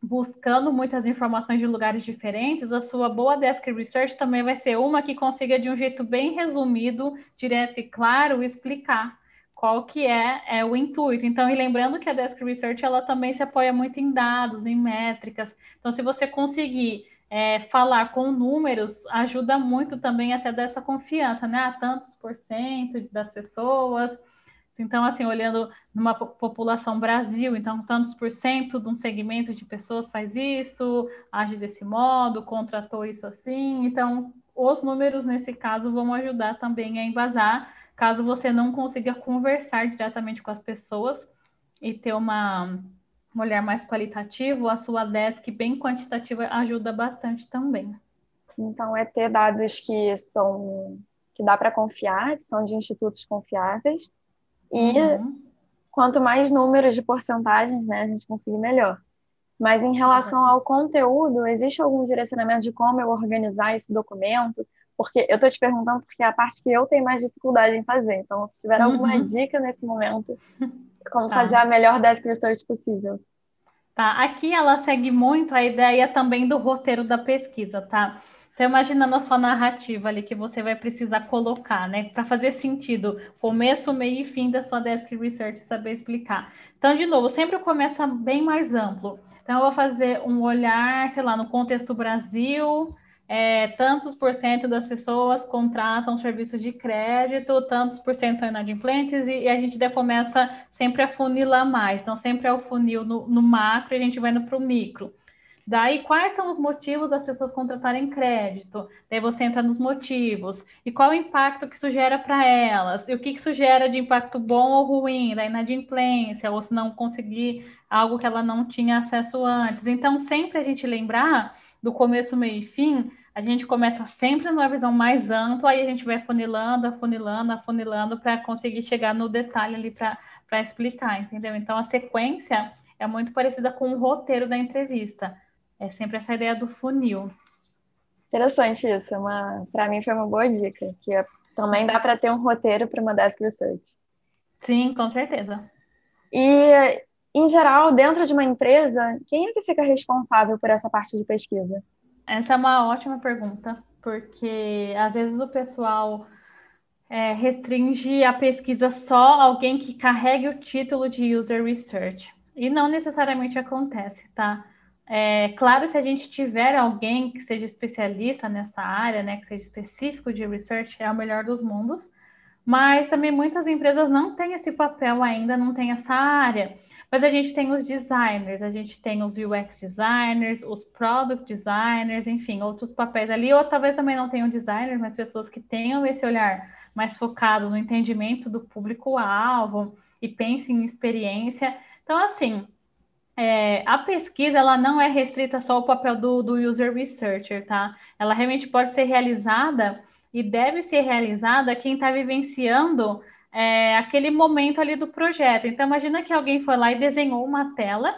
buscando muitas informações de lugares diferentes, a sua boa desk research também vai ser uma que consiga, de um jeito bem resumido, direto e claro, explicar qual que é, é o intuito. Então, e lembrando que a Desk Research ela também se apoia muito em dados, em métricas. Então, se você conseguir é, falar com números, ajuda muito também até dessa confiança, né? A tantos por cento das pessoas. Então, assim, olhando numa população Brasil, então, tantos por cento de um segmento de pessoas faz isso, age desse modo, contratou isso assim. Então, os números, nesse caso, vão ajudar também a embasar caso você não consiga conversar diretamente com as pessoas e ter uma, um olhar mais qualitativo, a sua desk bem quantitativa ajuda bastante também. Então, é ter dados que são que dá para confiar, que são de institutos confiáveis, e uhum. quanto mais números de porcentagens né, a gente conseguir, melhor. Mas em relação ao conteúdo, existe algum direcionamento de como eu organizar esse documento? Porque eu estou te perguntando porque é a parte que eu tenho mais dificuldade em fazer. Então, se tiver alguma uhum. dica nesse momento, como tá. fazer a melhor desk research possível. Tá, aqui ela segue muito a ideia também do roteiro da pesquisa, tá? Então, imaginando a sua narrativa ali que você vai precisar colocar, né? Para fazer sentido, começo, meio e fim da sua desk research, saber explicar. Então, de novo, sempre começa bem mais amplo. Então, eu vou fazer um olhar, sei lá, no contexto Brasil, é, tantos por cento das pessoas contratam serviços de crédito, tantos por cento são inadimplentes, e, e a gente começa sempre a funilar mais. Então, sempre é o funil no, no macro e a gente vai indo para o micro. Daí, quais são os motivos das pessoas contratarem crédito? Daí você entra nos motivos. E qual o impacto que isso gera para elas? E o que isso gera de impacto bom ou ruim? Da inadimplência, ou se não conseguir algo que ela não tinha acesso antes. Então, sempre a gente lembrar do começo, meio e fim, a gente começa sempre numa visão mais ampla e a gente vai funilando, afunilando, afunilando para conseguir chegar no detalhe ali para explicar, entendeu? Então a sequência é muito parecida com o roteiro da entrevista. É sempre essa ideia do funil. Interessante isso. É para mim foi uma boa dica, que também dá para ter um roteiro para uma desk research. Sim, com certeza. E, em geral, dentro de uma empresa, quem é que fica responsável por essa parte de pesquisa? Essa é uma ótima pergunta, porque às vezes o pessoal é, restringe a pesquisa só a alguém que carregue o título de User Research. E não necessariamente acontece, tá? É, claro, se a gente tiver alguém que seja especialista nessa área, né, que seja específico de research, é o melhor dos mundos. Mas também muitas empresas não têm esse papel ainda, não têm essa área. Mas a gente tem os designers, a gente tem os UX designers, os product designers, enfim, outros papéis ali, ou talvez também não tenham designers, mas pessoas que tenham esse olhar mais focado no entendimento do público-alvo e pensem em experiência. Então, assim, é, a pesquisa ela não é restrita só ao papel do, do user researcher, tá? Ela realmente pode ser realizada e deve ser realizada quem está vivenciando é, aquele momento ali do projeto. Então, imagina que alguém foi lá e desenhou uma tela,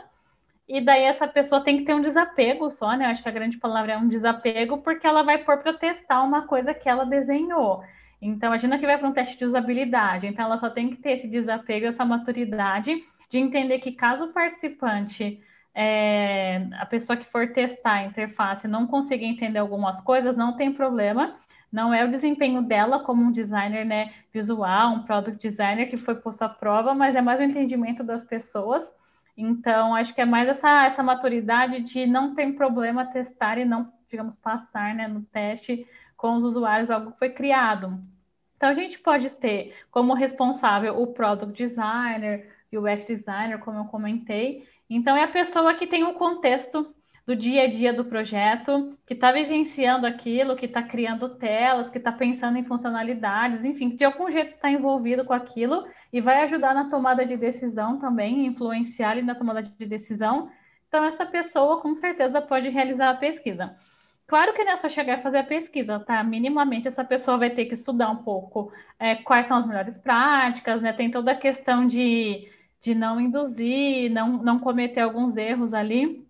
e daí essa pessoa tem que ter um desapego só, né? Acho que a grande palavra é um desapego, porque ela vai pôr para testar uma coisa que ela desenhou. Então, imagina que vai para um teste de usabilidade. Então, ela só tem que ter esse desapego, essa maturidade de entender que caso o participante, é, a pessoa que for testar a interface, não consiga entender algumas coisas, não tem problema. Não é o desempenho dela como um designer né, visual, um product designer que foi posto à prova, mas é mais o entendimento das pessoas. Então, acho que é mais essa, essa maturidade de não ter problema testar e não, digamos, passar né, no teste com os usuários algo que foi criado. Então, a gente pode ter como responsável o product designer, UX designer, como eu comentei. Então, é a pessoa que tem o um contexto do dia a dia do projeto, que está vivenciando aquilo, que está criando telas, que está pensando em funcionalidades, enfim, que de algum jeito está envolvido com aquilo e vai ajudar na tomada de decisão também, influenciar na tomada de decisão. Então, essa pessoa com certeza pode realizar a pesquisa. Claro que não é só chegar e fazer a pesquisa, tá? Minimamente essa pessoa vai ter que estudar um pouco é, quais são as melhores práticas, né? Tem toda a questão de, de não induzir, não, não cometer alguns erros ali.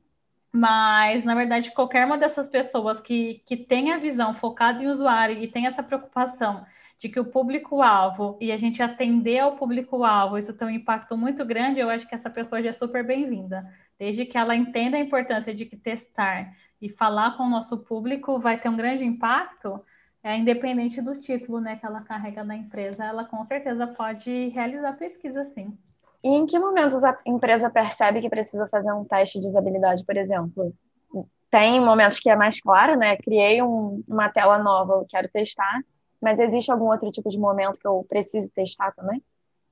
Mas, na verdade, qualquer uma dessas pessoas que, que tem a visão focada em usuário e tem essa preocupação de que o público-alvo e a gente atender ao público-alvo, isso tem um impacto muito grande, eu acho que essa pessoa já é super bem-vinda. Desde que ela entenda a importância de que testar e falar com o nosso público vai ter um grande impacto, é, independente do título né, que ela carrega na empresa, ela com certeza pode realizar pesquisa sim. E em que momentos a empresa percebe que precisa fazer um teste de usabilidade, por exemplo? Tem momentos que é mais claro, né? Criei um, uma tela nova, eu quero testar, mas existe algum outro tipo de momento que eu preciso testar também?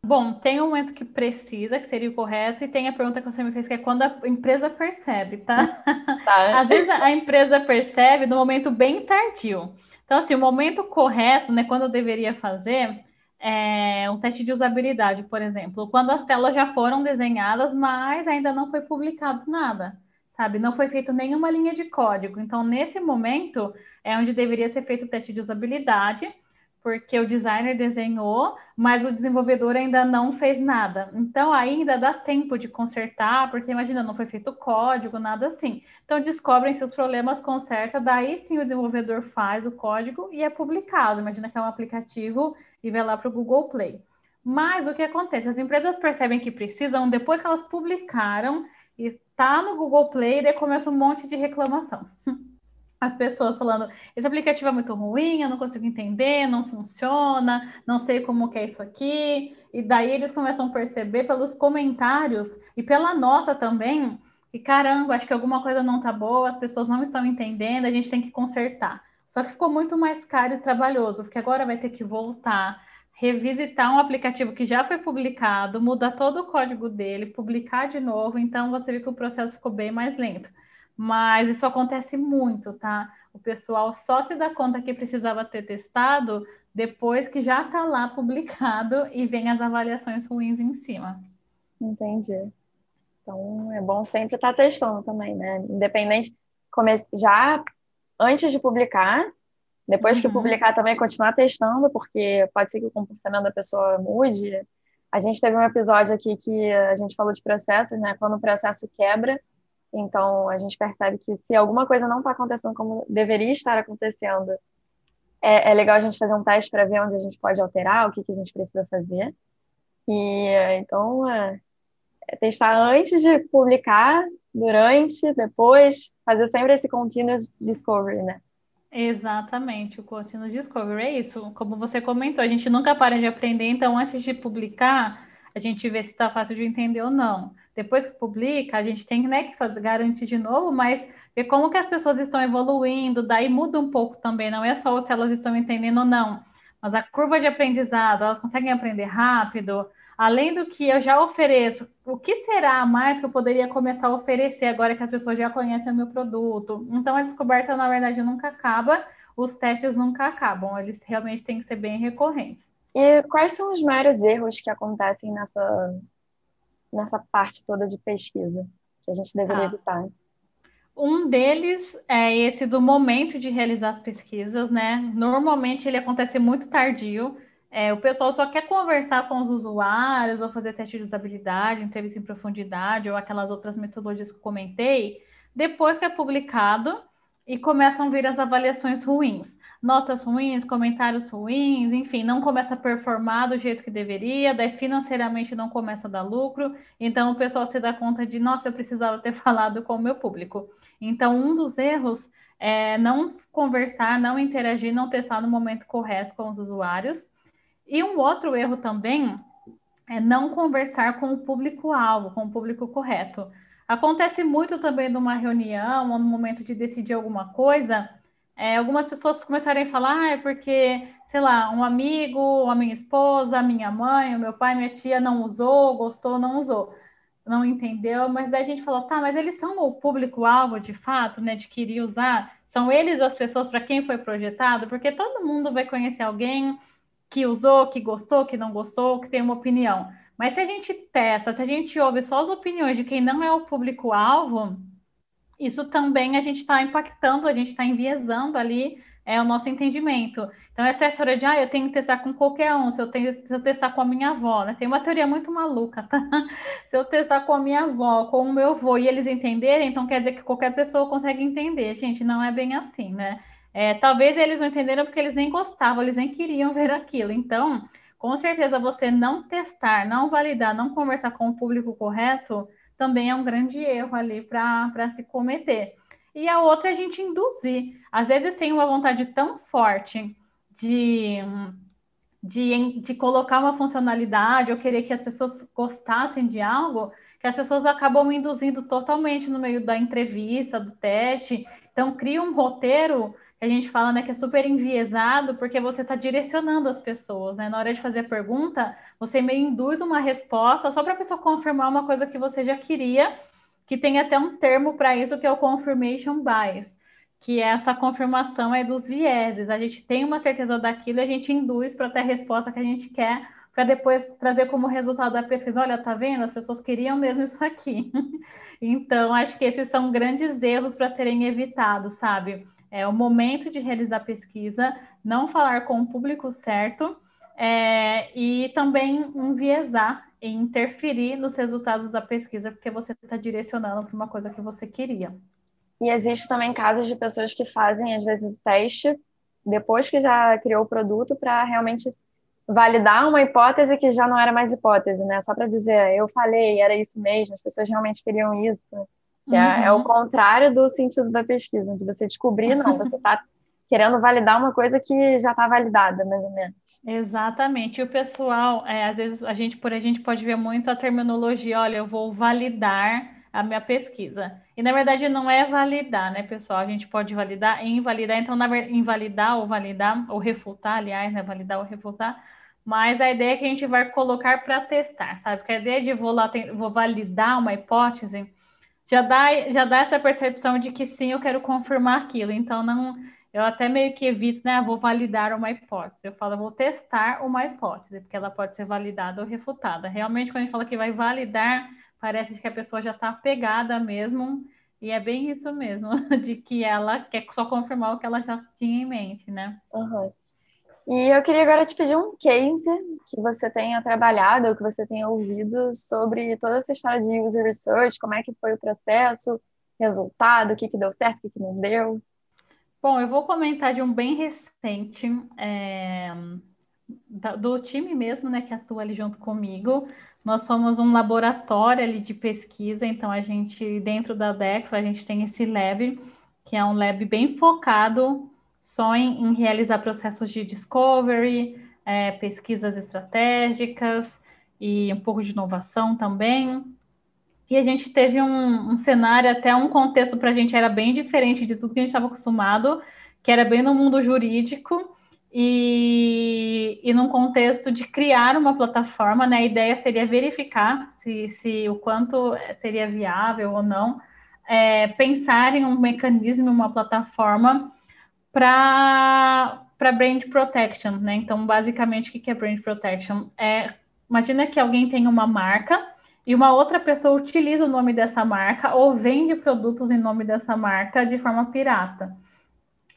Bom, tem um momento que precisa, que seria o correto, e tem a pergunta que você me fez, que é quando a empresa percebe, tá? tá. Às vezes a empresa percebe no momento bem tardio. Então, assim, o momento correto, né, quando eu deveria fazer, é um teste de usabilidade, por exemplo, quando as telas já foram desenhadas, mas ainda não foi publicado nada, sabe? Não foi feito nenhuma linha de código. Então, nesse momento, é onde deveria ser feito o teste de usabilidade porque o designer desenhou, mas o desenvolvedor ainda não fez nada. Então, ainda dá tempo de consertar, porque imagina, não foi feito código, nada assim. Então, descobrem se os problemas, conserta, daí sim o desenvolvedor faz o código e é publicado. Imagina que é um aplicativo e vai lá para o Google Play. Mas o que acontece? As empresas percebem que precisam, depois que elas publicaram, está no Google Play, daí começa um monte de reclamação. as pessoas falando, esse aplicativo é muito ruim, eu não consigo entender, não funciona, não sei como que é isso aqui. E daí eles começam a perceber pelos comentários e pela nota também, que caramba, acho que alguma coisa não tá boa, as pessoas não estão entendendo, a gente tem que consertar. Só que ficou muito mais caro e trabalhoso, porque agora vai ter que voltar, revisitar um aplicativo que já foi publicado, mudar todo o código dele, publicar de novo, então você vê que o processo ficou bem mais lento mas isso acontece muito, tá? O pessoal só se dá conta que precisava ter testado depois que já está lá publicado e vem as avaliações ruins em cima. Entendi. Então é bom sempre estar tá testando também, né? Independente, já antes de publicar, depois uhum. que publicar também continuar testando, porque pode ser que o comportamento da pessoa mude. A gente teve um episódio aqui que a gente falou de processos, né? Quando o processo quebra, então, a gente percebe que se alguma coisa não está acontecendo como deveria estar acontecendo, é, é, legal a gente fazer um teste para ver onde a gente pode alterar, o que, que a gente precisa fazer. E então é, é testar antes de publicar, durante, depois, fazer sempre esse continuous discovery, né? Exatamente, o continuous discovery é isso. Como você comentou, a gente nunca para de aprender, então antes de publicar, a gente vê se está fácil de entender ou não. Depois que publica, a gente tem né, que garantir de novo, mas ver como que as pessoas estão evoluindo, daí muda um pouco também, não é só se elas estão entendendo ou não, mas a curva de aprendizado, elas conseguem aprender rápido, além do que eu já ofereço, o que será mais que eu poderia começar a oferecer agora que as pessoas já conhecem o meu produto? Então, a descoberta, na verdade, nunca acaba, os testes nunca acabam, eles realmente têm que ser bem recorrentes. E quais são os maiores erros que acontecem nessa, nessa parte toda de pesquisa que a gente deveria ah. evitar? Um deles é esse do momento de realizar as pesquisas, né? Normalmente ele acontece muito tardio. É, o pessoal só quer conversar com os usuários ou fazer teste de usabilidade, entrevista em profundidade ou aquelas outras metodologias que eu comentei, depois que é publicado e começam a vir as avaliações ruins. Notas ruins, comentários ruins, enfim, não começa a performar do jeito que deveria, daí financeiramente não começa a dar lucro, então o pessoal se dá conta de, nossa, eu precisava ter falado com o meu público. Então, um dos erros é não conversar, não interagir, não testar no momento correto com os usuários. E um outro erro também é não conversar com o público-alvo, com o público correto. Acontece muito também numa reunião ou no momento de decidir alguma coisa, é, algumas pessoas começarem a falar, ah, é porque, sei lá, um amigo, a minha esposa, a minha mãe, o meu pai, minha tia não usou, gostou, não usou, não entendeu, mas daí a gente falou, tá, mas eles são o público-alvo de fato, né, de querer usar? São eles as pessoas para quem foi projetado? Porque todo mundo vai conhecer alguém que usou, que gostou, que não gostou, que tem uma opinião. Mas se a gente testa, se a gente ouve só as opiniões de quem não é o público-alvo, isso também a gente está impactando, a gente está enviesando ali é, o nosso entendimento. Então, essa história de, ah, eu tenho que testar com qualquer um, se eu, tenho, se eu testar com a minha avó, né? Tem uma teoria muito maluca, tá? Se eu testar com a minha avó, com o meu avô, e eles entenderem, então quer dizer que qualquer pessoa consegue entender. Gente, não é bem assim, né? É, talvez eles não entenderam porque eles nem gostavam, eles nem queriam ver aquilo. Então, com certeza, você não testar, não validar, não conversar com o público correto, também é um grande erro ali para se cometer. E a outra é a gente induzir. Às vezes tem uma vontade tão forte de, de, de colocar uma funcionalidade ou querer que as pessoas gostassem de algo que as pessoas acabam induzindo totalmente no meio da entrevista, do teste. Então, cria um roteiro a gente fala né, que é super enviesado, porque você está direcionando as pessoas, né? Na hora de fazer a pergunta, você meio induz uma resposta só para a pessoa confirmar uma coisa que você já queria, que tem até um termo para isso, que é o confirmation bias, que é essa confirmação é dos vieses. A gente tem uma certeza daquilo e a gente induz para ter a resposta que a gente quer, para depois trazer como resultado da pesquisa, olha, tá vendo? As pessoas queriam mesmo isso aqui. então, acho que esses são grandes erros para serem evitados, sabe? É o momento de realizar pesquisa, não falar com o público certo é, e também enviesar e interferir nos resultados da pesquisa, porque você está direcionando para uma coisa que você queria. E existe também casos de pessoas que fazem, às vezes, teste depois que já criou o produto para realmente validar uma hipótese que já não era mais hipótese, né? Só para dizer, eu falei, era isso mesmo, as pessoas realmente queriam isso. Que uhum. é, é, o uhum. contrário do sentido da pesquisa, de você descobrir, não, você está querendo validar uma coisa que já está validada, mais ou menos. Exatamente. E o pessoal, é, às vezes, a gente, por a gente pode ver muito a terminologia, olha, eu vou validar a minha pesquisa. E na verdade não é validar, né, pessoal? A gente pode validar e invalidar. Então, na verdade, invalidar ou validar, ou refutar, aliás, né? Validar ou refutar. Mas a ideia é que a gente vai colocar para testar, sabe? Porque a ideia de vou, lá, vou validar uma hipótese já dá, já dá essa percepção de que sim, eu quero confirmar aquilo. Então, não, eu até meio que evito, né? Vou validar uma hipótese. Eu falo, vou testar uma hipótese, porque ela pode ser validada ou refutada. Realmente, quando a gente fala que vai validar, parece que a pessoa já está apegada mesmo. E é bem isso mesmo, de que ela quer só confirmar o que ela já tinha em mente, né? Uhum. E eu queria agora te pedir um case que você tenha trabalhado, ou que você tenha ouvido sobre toda essa história de user research, como é que foi o processo, resultado, o que, que deu certo, o que, que não deu. Bom, eu vou comentar de um bem recente. É... do time mesmo, né, que atua ali junto comigo. Nós somos um laboratório ali de pesquisa, então a gente, dentro da Dex, a gente tem esse lab, que é um lab bem focado só em, em realizar processos de discovery, é, pesquisas estratégicas e um pouco de inovação também. E a gente teve um, um cenário, até um contexto para a gente era bem diferente de tudo que a gente estava acostumado, que era bem no mundo jurídico e, e num contexto de criar uma plataforma, né? A ideia seria verificar se, se o quanto seria viável ou não, é, pensar em um mecanismo, uma plataforma para para brand protection, né? Então, basicamente, o que é brand protection? É, imagina que alguém tem uma marca e uma outra pessoa utiliza o nome dessa marca ou vende produtos em nome dessa marca de forma pirata.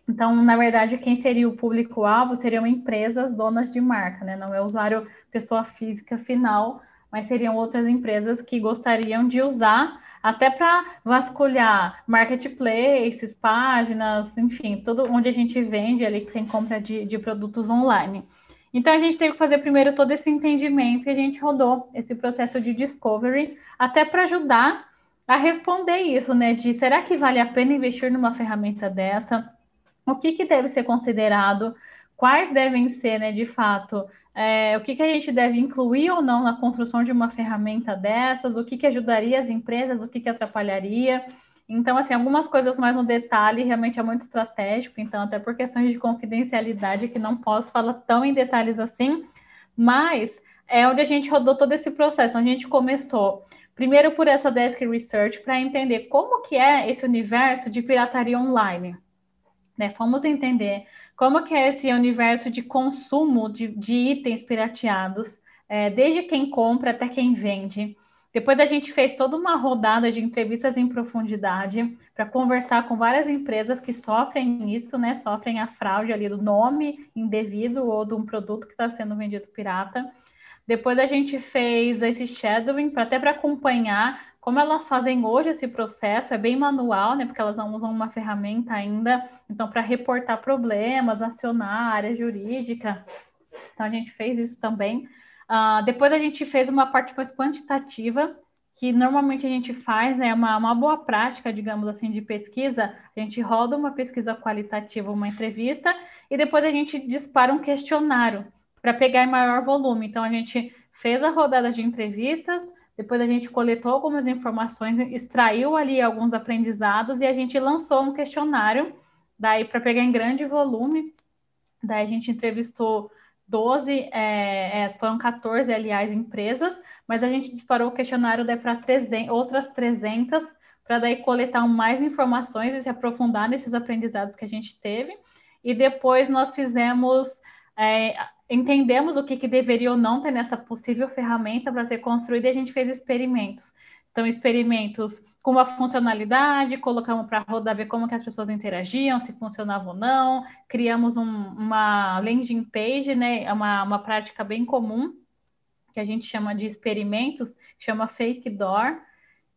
Então, na verdade, quem seria o público-alvo seriam empresas donas de marca, né? Não é usuário pessoa física final, mas seriam outras empresas que gostariam de usar até para vasculhar marketplaces, páginas, enfim, tudo onde a gente vende ali que tem compra de, de produtos online. Então a gente teve que fazer primeiro todo esse entendimento e a gente rodou esse processo de discovery até para ajudar a responder isso, né? De será que vale a pena investir numa ferramenta dessa? O que, que deve ser considerado? Quais devem ser, né, de fato, é, o que, que a gente deve incluir ou não na construção de uma ferramenta dessas? O que, que ajudaria as empresas? O que, que atrapalharia? Então, assim, algumas coisas mais no detalhe realmente é muito estratégico, então, até por questões de confidencialidade, que não posso falar tão em detalhes assim, mas é onde a gente rodou todo esse processo. A gente começou primeiro por essa desk research para entender como que é esse universo de pirataria online. Né? Fomos entender como que é esse universo de consumo de, de itens pirateados, é, desde quem compra até quem vende. Depois a gente fez toda uma rodada de entrevistas em profundidade para conversar com várias empresas que sofrem isso, né? Sofrem a fraude ali do nome indevido ou de um produto que está sendo vendido pirata. Depois a gente fez esse shadowing para até para acompanhar como elas fazem hoje esse processo, é bem manual, né? Porque elas não usam uma ferramenta ainda, então, para reportar problemas, acionar a área jurídica. Então, a gente fez isso também. Uh, depois a gente fez uma parte mais quantitativa, que normalmente a gente faz, né, uma, uma boa prática, digamos assim, de pesquisa. A gente roda uma pesquisa qualitativa, uma entrevista, e depois a gente dispara um questionário para pegar em maior volume. Então, a gente fez a rodada de entrevistas, depois a gente coletou algumas informações, extraiu ali alguns aprendizados e a gente lançou um questionário, daí para pegar em grande volume. Daí a gente entrevistou 12, é, é, foram 14, aliás, empresas, mas a gente disparou o questionário para outras 300, para daí coletar mais informações e se aprofundar nesses aprendizados que a gente teve. E depois nós fizemos, é, entendemos o que, que deveria ou não ter nessa possível ferramenta para ser construída e a gente fez experimentos. Então, experimentos com uma funcionalidade, colocamos para rodar, ver como que as pessoas interagiam, se funcionava ou não, criamos um, uma landing page, né, é uma, uma prática bem comum, que a gente chama de experimentos, chama Fake Door,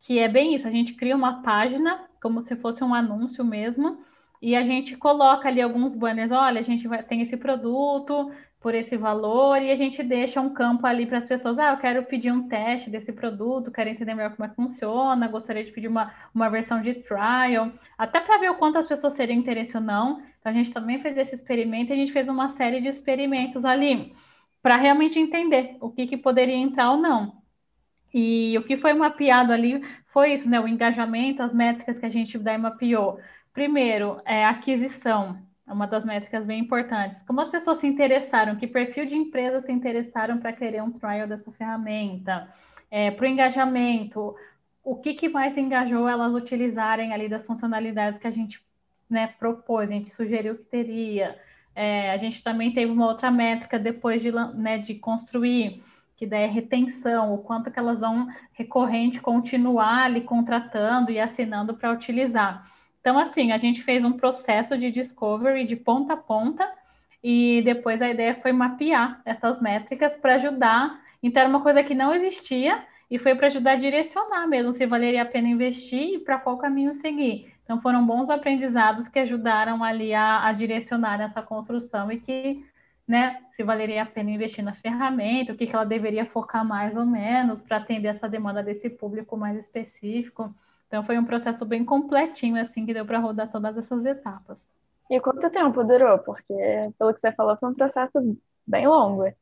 que é bem isso, a gente cria uma página, como se fosse um anúncio mesmo, e a gente coloca ali alguns banners, olha, a gente vai, tem esse produto, por esse valor e a gente deixa um campo ali para as pessoas, ah, eu quero pedir um teste desse produto, quero entender melhor como é que funciona, gostaria de pedir uma, uma versão de trial, até para ver o quanto as pessoas teriam interesse ou não. Então a gente também fez esse experimento e a gente fez uma série de experimentos ali para realmente entender o que, que poderia entrar ou não. E o que foi mapeado ali foi isso, né? O engajamento, as métricas que a gente daí mapeou. Primeiro, é aquisição. É uma das métricas bem importantes. Como as pessoas se interessaram, que perfil de empresa se interessaram para querer um trial dessa ferramenta, é, para o engajamento, o que, que mais engajou elas utilizarem ali das funcionalidades que a gente né, propôs, a gente sugeriu que teria. É, a gente também teve uma outra métrica depois de, né, de construir, que daí é retenção, o quanto que elas vão recorrente continuar ali contratando e assinando para utilizar. Então, assim, a gente fez um processo de discovery de ponta a ponta e depois a ideia foi mapear essas métricas para ajudar. Então, era uma coisa que não existia e foi para ajudar a direcionar mesmo se valeria a pena investir e para qual caminho seguir. Então, foram bons aprendizados que ajudaram ali a, a direcionar essa construção e que né? Se valeria a pena investir na ferramenta, o que, que ela deveria focar mais ou menos para atender essa demanda desse público mais específico. Então foi um processo bem completinho, assim, que deu para rodar todas essas etapas. E quanto tempo durou? Porque, pelo que você falou, foi um processo bem longo.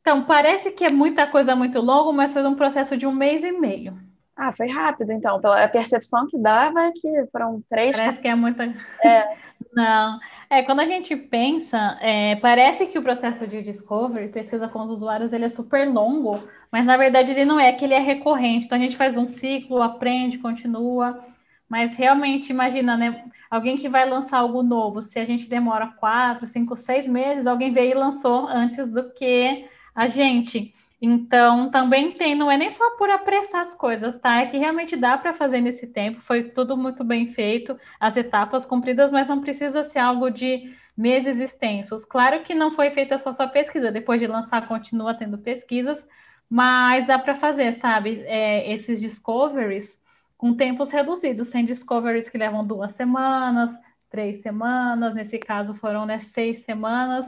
Então, parece que é muita coisa muito longo, mas foi um processo de um mês e meio. Ah, foi rápido, então. Pela percepção que dava é que foram três. Parece que é muita. É. Não. É, quando a gente pensa, é, parece que o processo de discovery, pesquisa com os usuários, ele é super longo, mas na verdade ele não é, que ele é recorrente. Então a gente faz um ciclo, aprende, continua. Mas realmente, imagina, né? Alguém que vai lançar algo novo, se a gente demora quatro, cinco, seis meses, alguém veio e lançou antes do que a gente. Então, também tem, não é nem só por apressar as coisas, tá? É que realmente dá para fazer nesse tempo, foi tudo muito bem feito, as etapas cumpridas, mas não precisa ser algo de meses extensos. Claro que não foi feita só sua pesquisa, depois de lançar, continua tendo pesquisas, mas dá para fazer, sabe? É, esses discoveries com tempos reduzidos, sem discoveries que levam duas semanas, três semanas, nesse caso foram né, seis semanas.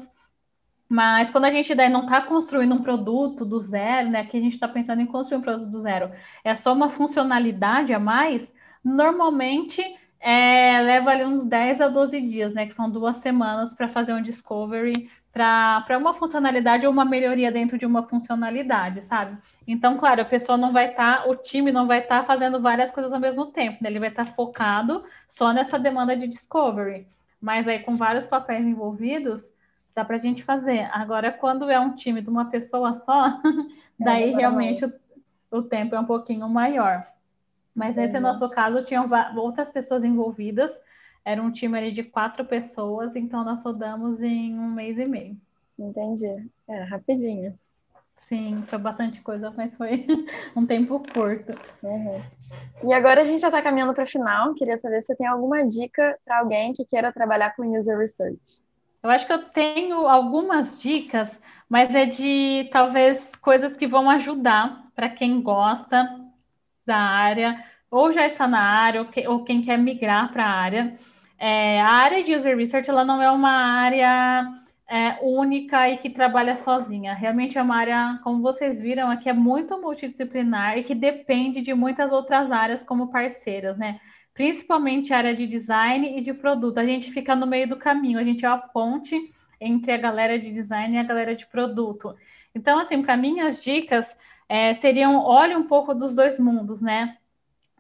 Mas quando a gente daí não está construindo um produto do zero, né? Que a gente está pensando em construir um produto do zero, é só uma funcionalidade a mais, normalmente é, leva ali uns 10 a 12 dias, né? Que são duas semanas para fazer um discovery para uma funcionalidade ou uma melhoria dentro de uma funcionalidade, sabe? Então, claro, a pessoa não vai estar, tá, o time não vai estar tá fazendo várias coisas ao mesmo tempo, né? Ele vai estar tá focado só nessa demanda de discovery. Mas aí, com vários papéis envolvidos, dá para a gente fazer. Agora, quando é um time de uma pessoa só, é, daí é, realmente o, o, tempo é um pouquinho maior. Mas nesse nosso caso, tinham outras pessoas envolvidas, era um time ali de quatro pessoas, então nós rodamos em um mês e meio. Entendi. É, rapidinho. Sim, foi bastante coisa, mas foi um tempo curto. Uhum. E agora a gente já está caminhando para o final. Queria saber se você tem alguma dica para alguém que queira trabalhar com user research. Eu acho que eu tenho algumas dicas, mas é de talvez coisas que vão ajudar para quem gosta da área, ou já está na área, ou, que, ou quem quer migrar para a área. É, a área de user research ela não é uma área é, única e que trabalha sozinha. Realmente é uma área, como vocês viram, aqui é muito multidisciplinar e que depende de muitas outras áreas como parceiras, né? principalmente a área de design e de produto. A gente fica no meio do caminho, a gente é a ponte entre a galera de design e a galera de produto. Então, assim, para mim, as dicas é, seriam: olhe um pouco dos dois mundos, né?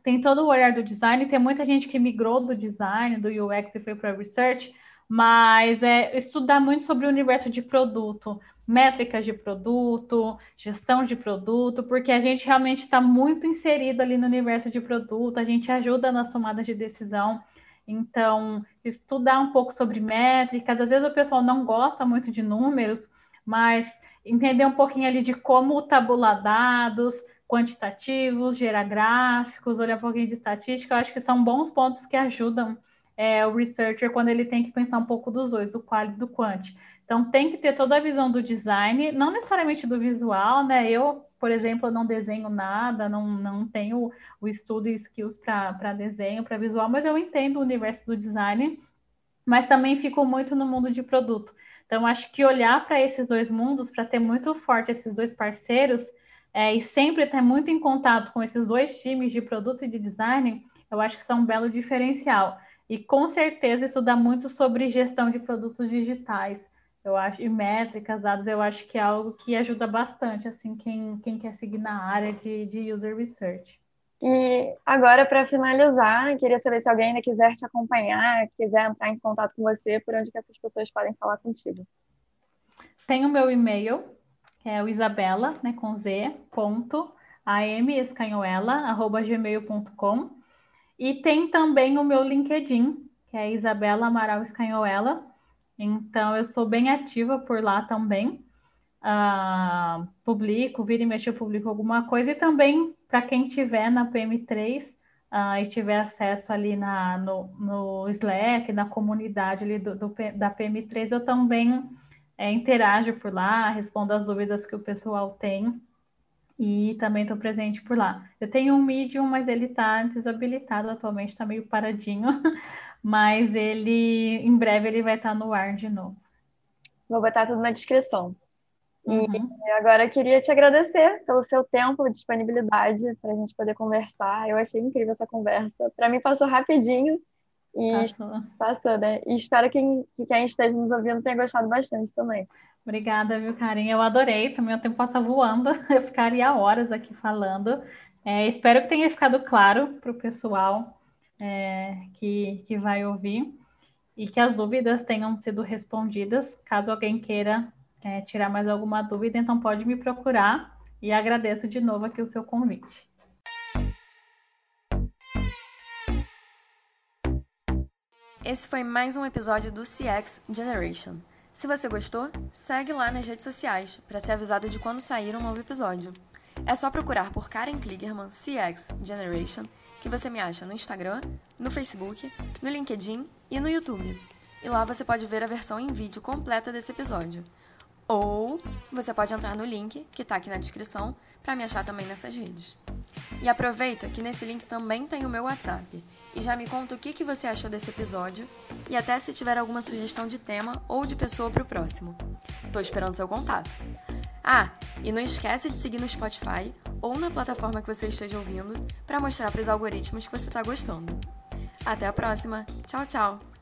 Tem todo o olhar do design, tem muita gente que migrou do design, do UX e foi para research, mas é estudar muito sobre o universo de produto, métricas de produto, gestão de produto, porque a gente realmente está muito inserido ali no universo de produto, a gente ajuda nas tomadas de decisão. Então, estudar um pouco sobre métricas, às vezes o pessoal não gosta muito de números, mas entender um pouquinho ali de como tabular dados quantitativos, gerar gráficos, olhar um pouquinho de estatística, eu acho que são bons pontos que ajudam é, o researcher quando ele tem que pensar um pouco dos dois, do qual e do quant. Então tem que ter toda a visão do design, não necessariamente do visual, né? Eu, por exemplo, não desenho nada, não, não tenho o estudo e skills para desenho, para visual, mas eu entendo o universo do design, mas também fico muito no mundo de produto. Então, acho que olhar para esses dois mundos, para ter muito forte esses dois parceiros, é, e sempre ter muito em contato com esses dois times de produto e de design, eu acho que são um belo diferencial. E com certeza estudar muito sobre gestão de produtos digitais, eu acho, e métricas, dados, eu acho que é algo que ajuda bastante, assim, quem, quem quer seguir na área de, de user research. E agora, para finalizar, queria saber se alguém ainda quiser te acompanhar, quiser entrar em contato com você, por onde que essas pessoas podem falar contigo. Tem o meu e-mail, que é o isabela, né, com z, ponto, amescanhoela, arroba gmail.com. E tem também o meu LinkedIn, que é Isabela Amaral Escanhoela. Então, eu sou bem ativa por lá também. Uh, publico, vira e mexe, eu publico alguma coisa. E também, para quem tiver na PM3 uh, ah, e tiver acesso ali na, no, no Slack, na comunidade ali do, do da PM3, eu também é, interajo por lá, respondo as dúvidas que o pessoal tem e também estou presente por lá. Eu tenho um Medium, mas ele está desabilitado atualmente, está meio paradinho, mas ele em breve ele vai estar tá no ar de novo. Vou botar tudo na descrição. Uhum. E agora eu queria te agradecer pelo seu tempo, disponibilidade para a gente poder conversar. Eu achei incrível essa conversa. Para mim passou rapidinho e passou, passou né? E espero que que quem esteja nos ouvindo tenha gostado bastante também. Obrigada, viu, Karen? Eu adorei. Também o tempo passa voando. Eu ficaria horas aqui falando. É, espero que tenha ficado claro para o pessoal é, que, que vai ouvir e que as dúvidas tenham sido respondidas. Caso alguém queira é, tirar mais alguma dúvida, então pode me procurar e agradeço de novo aqui o seu convite. Esse foi mais um episódio do CX Generation. Se você gostou, segue lá nas redes sociais para ser avisado de quando sair um novo episódio. É só procurar por Karen Kligerman CX Generation que você me acha no Instagram, no Facebook, no LinkedIn e no YouTube. E lá você pode ver a versão em vídeo completa desse episódio. Ou você pode entrar no link que está aqui na descrição para me achar também nessas redes. E aproveita que nesse link também tem o meu WhatsApp. E já me conta o que, que você achou desse episódio e até se tiver alguma sugestão de tema ou de pessoa para o próximo. Tô esperando seu contato. Ah, e não esquece de seguir no Spotify ou na plataforma que você esteja ouvindo para mostrar para os algoritmos que você está gostando. Até a próxima. Tchau, tchau.